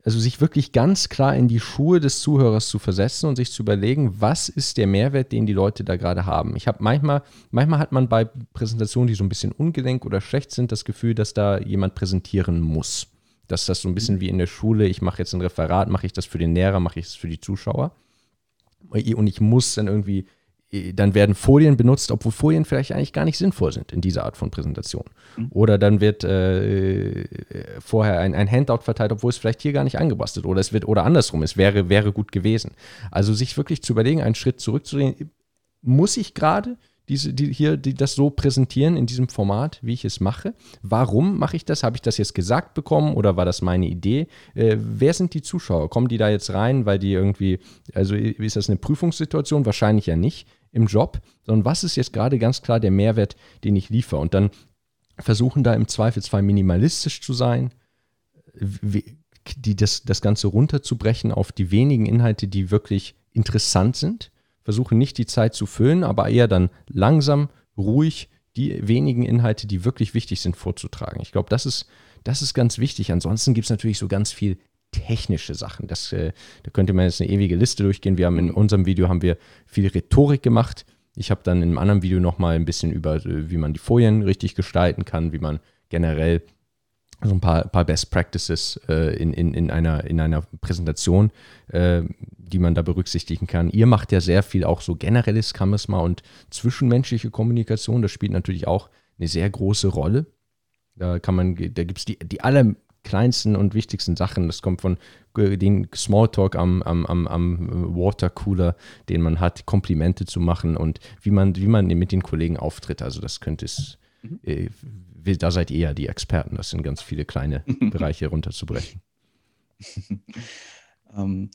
also sich wirklich ganz klar in die Schuhe des Zuhörers zu versetzen und sich zu überlegen, was ist der Mehrwert, den die Leute da gerade haben. Ich habe manchmal, manchmal hat man bei Präsentationen, die so ein bisschen ungelenk oder schlecht sind, das Gefühl, dass da jemand präsentieren muss dass das so ein bisschen wie in der Schule, ich mache jetzt ein Referat, mache ich das für den Lehrer, mache ich das für die Zuschauer. Und ich muss dann irgendwie, dann werden Folien benutzt, obwohl Folien vielleicht eigentlich gar nicht sinnvoll sind in dieser Art von Präsentation. Mhm. Oder dann wird äh, vorher ein, ein Handout verteilt, obwohl es vielleicht hier gar nicht angebastelt oder es wird oder andersrum, es wäre, wäre gut gewesen. Also sich wirklich zu überlegen, einen Schritt zurückzudrehen, muss ich gerade diese, die hier die das so präsentieren in diesem Format, wie ich es mache. Warum mache ich das? Habe ich das jetzt gesagt bekommen oder war das meine Idee? Äh, wer sind die Zuschauer? Kommen die da jetzt rein, weil die irgendwie, also ist das eine Prüfungssituation? Wahrscheinlich ja nicht im Job, sondern was ist jetzt gerade ganz klar der Mehrwert, den ich liefere? Und dann versuchen da im Zweifelsfall minimalistisch zu sein, die das, das Ganze runterzubrechen auf die wenigen Inhalte, die wirklich interessant sind versuche nicht die Zeit zu füllen, aber eher dann langsam, ruhig die wenigen Inhalte, die wirklich wichtig sind, vorzutragen. Ich glaube, das ist, das ist ganz wichtig. Ansonsten gibt es natürlich so ganz viel technische Sachen. Das, äh, da könnte man jetzt eine ewige Liste durchgehen. Wir haben in unserem Video haben wir viel Rhetorik gemacht. Ich habe dann in einem anderen Video nochmal ein bisschen über, äh, wie man die Folien richtig gestalten kann, wie man generell so ein paar, paar Best Practices äh, in, in, in, einer, in einer Präsentation, äh, die man da berücksichtigen kann. Ihr macht ja sehr viel auch so generelles Charisma und zwischenmenschliche Kommunikation. Das spielt natürlich auch eine sehr große Rolle. Da kann man, da gibt es die, die allerkleinsten und wichtigsten Sachen. Das kommt von den Smalltalk am, am, am, am Watercooler, den man hat, Komplimente zu machen und wie man, wie man mit den Kollegen auftritt. Also das könnte es Mhm. Äh, da seid ihr ja die Experten, das sind ganz viele kleine Bereiche runterzubrechen. ähm,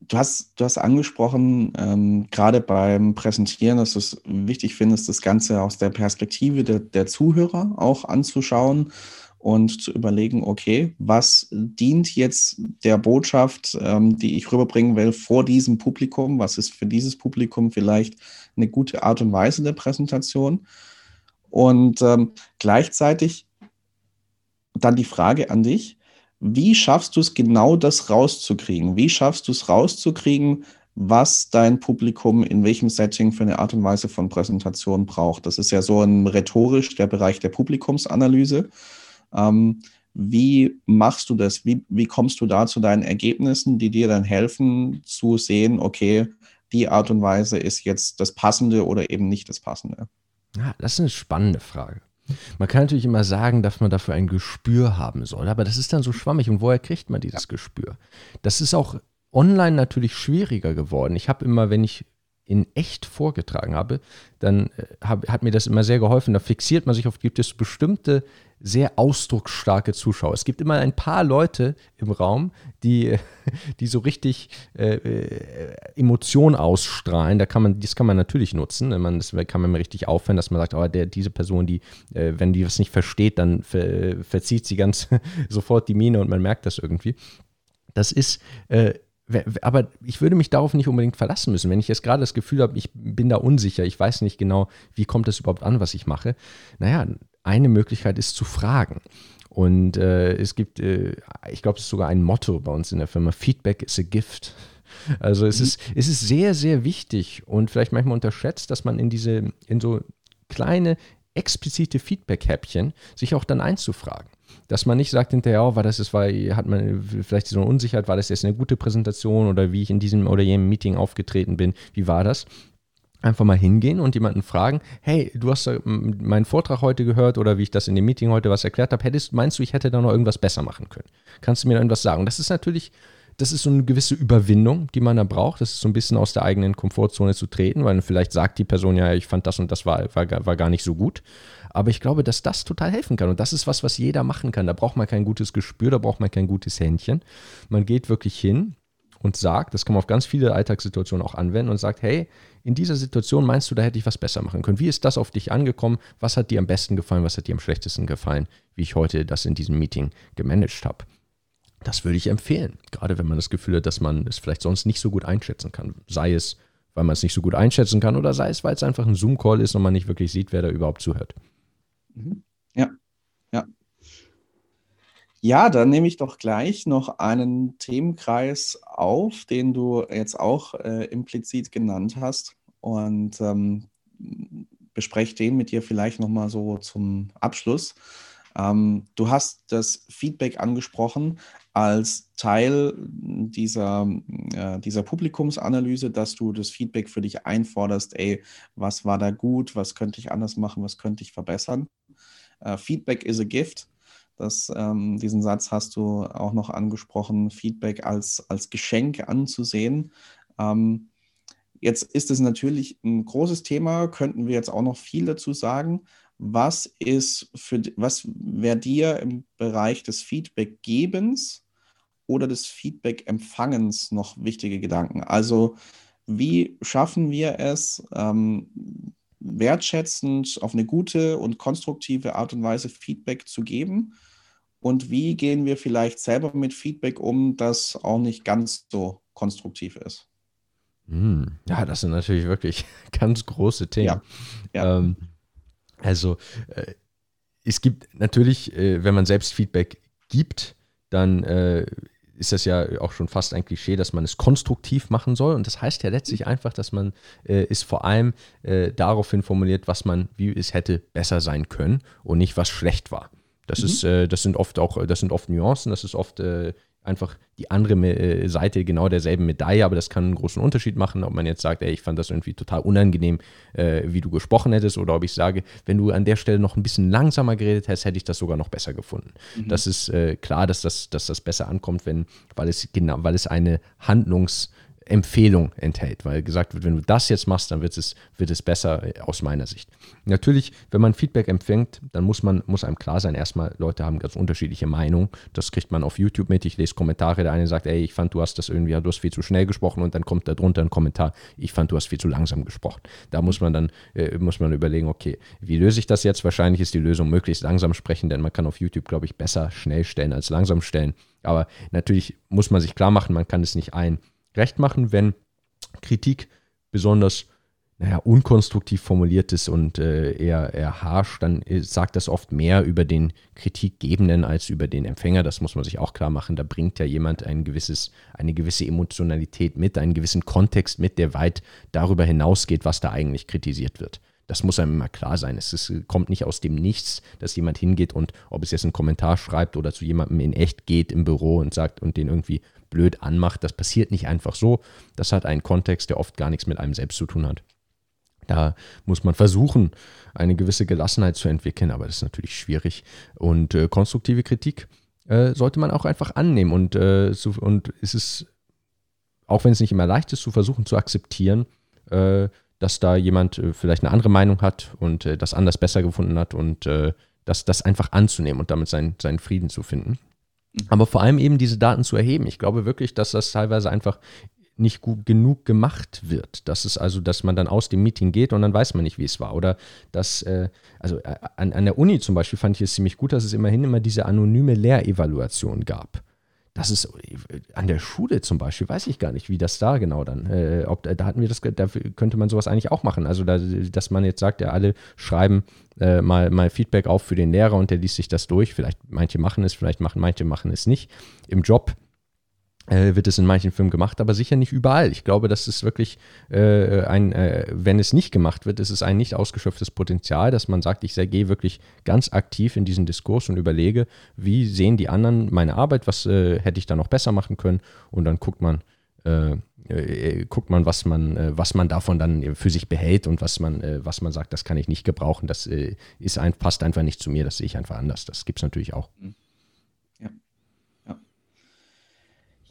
du, hast, du hast angesprochen, ähm, gerade beim Präsentieren, dass du es wichtig findest, das Ganze aus der Perspektive der, der Zuhörer auch anzuschauen und zu überlegen, okay, was dient jetzt der Botschaft, ähm, die ich rüberbringen will, vor diesem Publikum? Was ist für dieses Publikum vielleicht eine gute Art und Weise der Präsentation? Und ähm, gleichzeitig dann die Frage an dich, wie schaffst du es genau das rauszukriegen? Wie schaffst du es rauszukriegen, was dein Publikum in welchem Setting für eine Art und Weise von Präsentation braucht? Das ist ja so ein rhetorisch der Bereich der Publikumsanalyse. Ähm, wie machst du das? Wie, wie kommst du da zu deinen Ergebnissen, die dir dann helfen zu sehen, okay, die Art und Weise ist jetzt das Passende oder eben nicht das Passende? Ja, das ist eine spannende Frage. Man kann natürlich immer sagen, dass man dafür ein Gespür haben soll, aber das ist dann so schwammig. Und woher kriegt man dieses Gespür? Das ist auch online natürlich schwieriger geworden. Ich habe immer, wenn ich in echt vorgetragen habe, dann äh, hab, hat mir das immer sehr geholfen. Da fixiert man sich auf, gibt es bestimmte sehr ausdrucksstarke Zuschauer. Es gibt immer ein paar Leute im Raum, die, die so richtig äh, äh, Emotionen ausstrahlen. Da kann man, das kann man natürlich nutzen. Man, das kann man richtig aufhören, dass man sagt, oh, der, diese Person, die, äh, wenn die das nicht versteht, dann ver, verzieht sie ganz sofort die Miene und man merkt das irgendwie. Das ist äh, aber ich würde mich darauf nicht unbedingt verlassen müssen. Wenn ich jetzt gerade das Gefühl habe, ich bin da unsicher, ich weiß nicht genau, wie kommt das überhaupt an, was ich mache. Naja, eine Möglichkeit ist zu fragen. Und äh, es gibt, äh, ich glaube, es ist sogar ein Motto bei uns in der Firma: Feedback is a gift. Also es, ist, es ist sehr, sehr wichtig und vielleicht manchmal unterschätzt, dass man in diese, in so kleine explizite Feedback-Häppchen sich auch dann einzufragen. Dass man nicht sagt hinterher, oh, war das ist, war, hat man vielleicht so eine Unsicherheit, war das jetzt eine gute Präsentation oder wie ich in diesem oder jenem Meeting aufgetreten bin, wie war das? Einfach mal hingehen und jemanden fragen, hey, du hast meinen Vortrag heute gehört oder wie ich das in dem Meeting heute was erklärt habe, hättest, meinst du, ich hätte da noch irgendwas besser machen können? Kannst du mir da irgendwas sagen? Das ist natürlich das ist so eine gewisse Überwindung, die man da braucht. Das ist so ein bisschen aus der eigenen Komfortzone zu treten, weil vielleicht sagt die Person ja, ich fand das und das war, war, war gar nicht so gut. Aber ich glaube, dass das total helfen kann. Und das ist was, was jeder machen kann. Da braucht man kein gutes Gespür, da braucht man kein gutes Händchen. Man geht wirklich hin und sagt, das kann man auf ganz viele Alltagssituationen auch anwenden und sagt, hey, in dieser Situation meinst du, da hätte ich was besser machen können. Wie ist das auf dich angekommen? Was hat dir am besten gefallen? Was hat dir am schlechtesten gefallen? Wie ich heute das in diesem Meeting gemanagt habe. Das würde ich empfehlen, gerade wenn man das Gefühl hat, dass man es vielleicht sonst nicht so gut einschätzen kann. Sei es, weil man es nicht so gut einschätzen kann oder sei es, weil es einfach ein Zoom-Call ist und man nicht wirklich sieht, wer da überhaupt zuhört. Mhm. Ja, ja. Ja, dann nehme ich doch gleich noch einen Themenkreis auf, den du jetzt auch äh, implizit genannt hast und ähm, bespreche den mit dir vielleicht nochmal so zum Abschluss. Ähm, du hast das Feedback angesprochen als Teil dieser, äh, dieser Publikumsanalyse, dass du das Feedback für dich einforderst, ey, was war da gut, was könnte ich anders machen, was könnte ich verbessern. Äh, Feedback is a gift. Das, ähm, diesen Satz hast du auch noch angesprochen, Feedback als, als Geschenk anzusehen. Ähm, jetzt ist es natürlich ein großes Thema, könnten wir jetzt auch noch viel dazu sagen. Was ist für was wäre dir im Bereich des Feedbackgebens oder des Feedback-Empfangens noch wichtige Gedanken? Also wie schaffen wir es, ähm, wertschätzend auf eine gute und konstruktive Art und Weise Feedback zu geben? Und wie gehen wir vielleicht selber mit Feedback um, das auch nicht ganz so konstruktiv ist? Hm. Ja, das sind natürlich wirklich ganz große Themen. Ja. ja. Ähm, also äh, es gibt natürlich, äh, wenn man selbst Feedback gibt, dann äh, ist das ja auch schon fast ein Klischee, dass man es konstruktiv machen soll. Und das heißt ja letztlich einfach, dass man äh, es vor allem äh, daraufhin formuliert, was man, wie es hätte besser sein können und nicht was schlecht war. Das mhm. ist, äh, das sind oft auch, das sind oft Nuancen, das ist oft einfach die andere äh, Seite genau derselben Medaille, aber das kann einen großen Unterschied machen, ob man jetzt sagt, ey, ich fand das irgendwie total unangenehm, äh, wie du gesprochen hättest, oder ob ich sage, wenn du an der Stelle noch ein bisschen langsamer geredet hättest, hätte ich das sogar noch besser gefunden. Mhm. Das ist äh, klar, dass das, dass das besser ankommt, wenn, weil es genau, weil es eine Handlungs- Empfehlung enthält, weil gesagt wird, wenn du das jetzt machst, dann wird es, wird es besser äh, aus meiner Sicht. Natürlich, wenn man Feedback empfängt, dann muss man, muss einem klar sein, erstmal, Leute haben ganz unterschiedliche Meinungen. Das kriegt man auf YouTube mit. Ich lese Kommentare, der eine sagt, ey, ich fand, du hast das irgendwie, du hast viel zu schnell gesprochen und dann kommt da drunter ein Kommentar, ich fand, du hast viel zu langsam gesprochen. Da muss man dann, äh, muss man überlegen, okay, wie löse ich das jetzt? Wahrscheinlich ist die Lösung möglichst langsam sprechen, denn man kann auf YouTube, glaube ich, besser schnell stellen als langsam stellen. Aber natürlich muss man sich klar machen, man kann es nicht ein recht machen, wenn Kritik besonders naja, unkonstruktiv formuliert ist und äh, eher, eher harsch, dann äh, sagt das oft mehr über den Kritikgebenden als über den Empfänger. Das muss man sich auch klar machen. Da bringt ja jemand ein gewisses, eine gewisse Emotionalität mit, einen gewissen Kontext mit, der weit darüber hinausgeht, was da eigentlich kritisiert wird. Das muss einem immer klar sein. Es ist, kommt nicht aus dem Nichts, dass jemand hingeht und, ob es jetzt einen Kommentar schreibt oder zu jemandem in echt geht im Büro und sagt und den irgendwie blöd anmacht. Das passiert nicht einfach so. Das hat einen Kontext, der oft gar nichts mit einem selbst zu tun hat. Da muss man versuchen, eine gewisse Gelassenheit zu entwickeln, aber das ist natürlich schwierig. Und äh, konstruktive Kritik äh, sollte man auch einfach annehmen. Und, äh, so, und es ist, auch wenn es nicht immer leicht ist, zu versuchen zu akzeptieren, äh, dass da jemand äh, vielleicht eine andere Meinung hat und äh, das anders besser gefunden hat und das, das einfach anzunehmen und damit sein, seinen Frieden zu finden. Aber vor allem eben diese Daten zu erheben. Ich glaube wirklich, dass das teilweise einfach nicht gut genug gemacht wird. Das ist also, dass man dann aus dem Meeting geht und dann weiß man nicht, wie es war. Oder dass, äh, also äh, an, an der Uni zum Beispiel fand ich es ziemlich gut, dass es immerhin immer diese anonyme Lehrevaluation gab das ist an der Schule zum Beispiel, weiß ich gar nicht, wie das da genau dann, äh, ob da hatten wir das, da könnte man sowas eigentlich auch machen. Also, da, dass man jetzt sagt, ja, alle schreiben äh, mal, mal Feedback auf für den Lehrer und der liest sich das durch. Vielleicht manche machen es, vielleicht machen manche machen es nicht. Im Job äh, wird es in manchen Filmen gemacht, aber sicher nicht überall. Ich glaube, das ist wirklich äh, ein, äh, wenn es nicht gemacht wird, ist es ein nicht ausgeschöpftes Potenzial, dass man sagt, ich gehe wirklich ganz aktiv in diesen Diskurs und überlege, wie sehen die anderen meine Arbeit, was äh, hätte ich da noch besser machen können und dann guckt man, äh, äh, guckt man, was man, was man davon dann für sich behält und was man, was man sagt, das kann ich nicht gebrauchen, das ist ein, passt einfach nicht zu mir, das sehe ich einfach anders. Das gibt es natürlich auch. Mhm.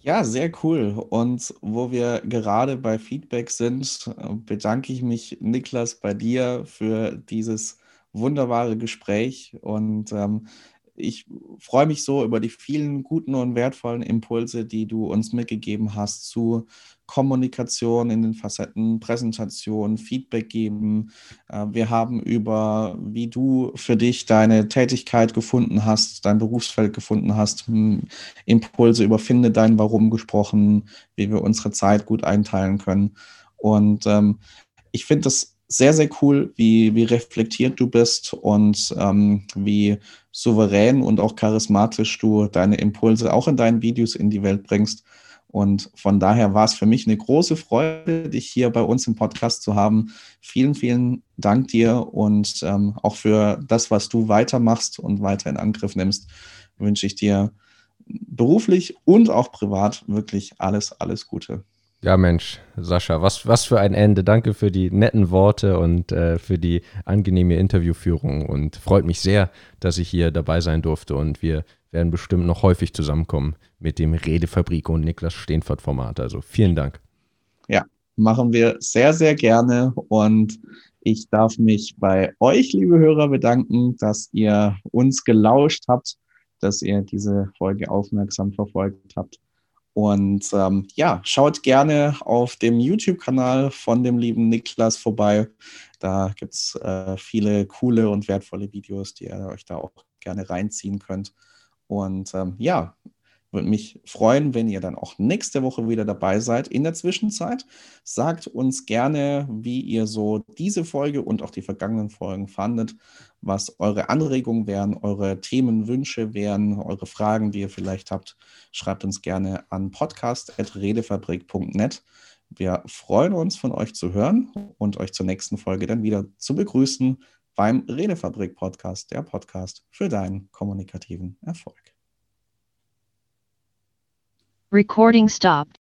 Ja, sehr cool. Und wo wir gerade bei Feedback sind, bedanke ich mich, Niklas, bei dir für dieses wunderbare Gespräch. Und ähm, ich freue mich so über die vielen guten und wertvollen Impulse, die du uns mitgegeben hast zu Kommunikation in den Facetten, Präsentation, Feedback geben. Äh, wir haben über, wie du für dich deine Tätigkeit gefunden hast, dein Berufsfeld gefunden hast, hm, Impulse über Finde dein Warum gesprochen, wie wir unsere Zeit gut einteilen können. Und ähm, ich finde das sehr, sehr cool, wie, wie reflektiert du bist und ähm, wie souverän und auch charismatisch du deine Impulse auch in deinen Videos in die Welt bringst. Und von daher war es für mich eine große Freude, dich hier bei uns im Podcast zu haben. Vielen, vielen Dank dir und ähm, auch für das, was du weitermachst und weiter in Angriff nimmst, wünsche ich dir beruflich und auch privat wirklich alles, alles Gute. Ja, Mensch, Sascha, was, was für ein Ende. Danke für die netten Worte und äh, für die angenehme Interviewführung und freut mich sehr, dass ich hier dabei sein durfte und wir werden bestimmt noch häufig zusammenkommen mit dem Redefabrik und Niklas Steenfert Format. Also vielen Dank. Ja, machen wir sehr, sehr gerne und ich darf mich bei euch, liebe Hörer, bedanken, dass ihr uns gelauscht habt, dass ihr diese Folge aufmerksam verfolgt habt. Und ähm, ja, schaut gerne auf dem YouTube-Kanal von dem lieben Niklas vorbei. Da gibt es äh, viele coole und wertvolle Videos, die ihr euch da auch gerne reinziehen könnt. Und ähm, ja, würde mich freuen, wenn ihr dann auch nächste Woche wieder dabei seid. In der Zwischenzeit sagt uns gerne, wie ihr so diese Folge und auch die vergangenen Folgen fandet, was eure Anregungen wären, eure Themenwünsche wären, eure Fragen, die ihr vielleicht habt. Schreibt uns gerne an podcast.redefabrik.net. Wir freuen uns, von euch zu hören und euch zur nächsten Folge dann wieder zu begrüßen beim Redefabrik Podcast, der Podcast für deinen kommunikativen Erfolg. Recording stopped.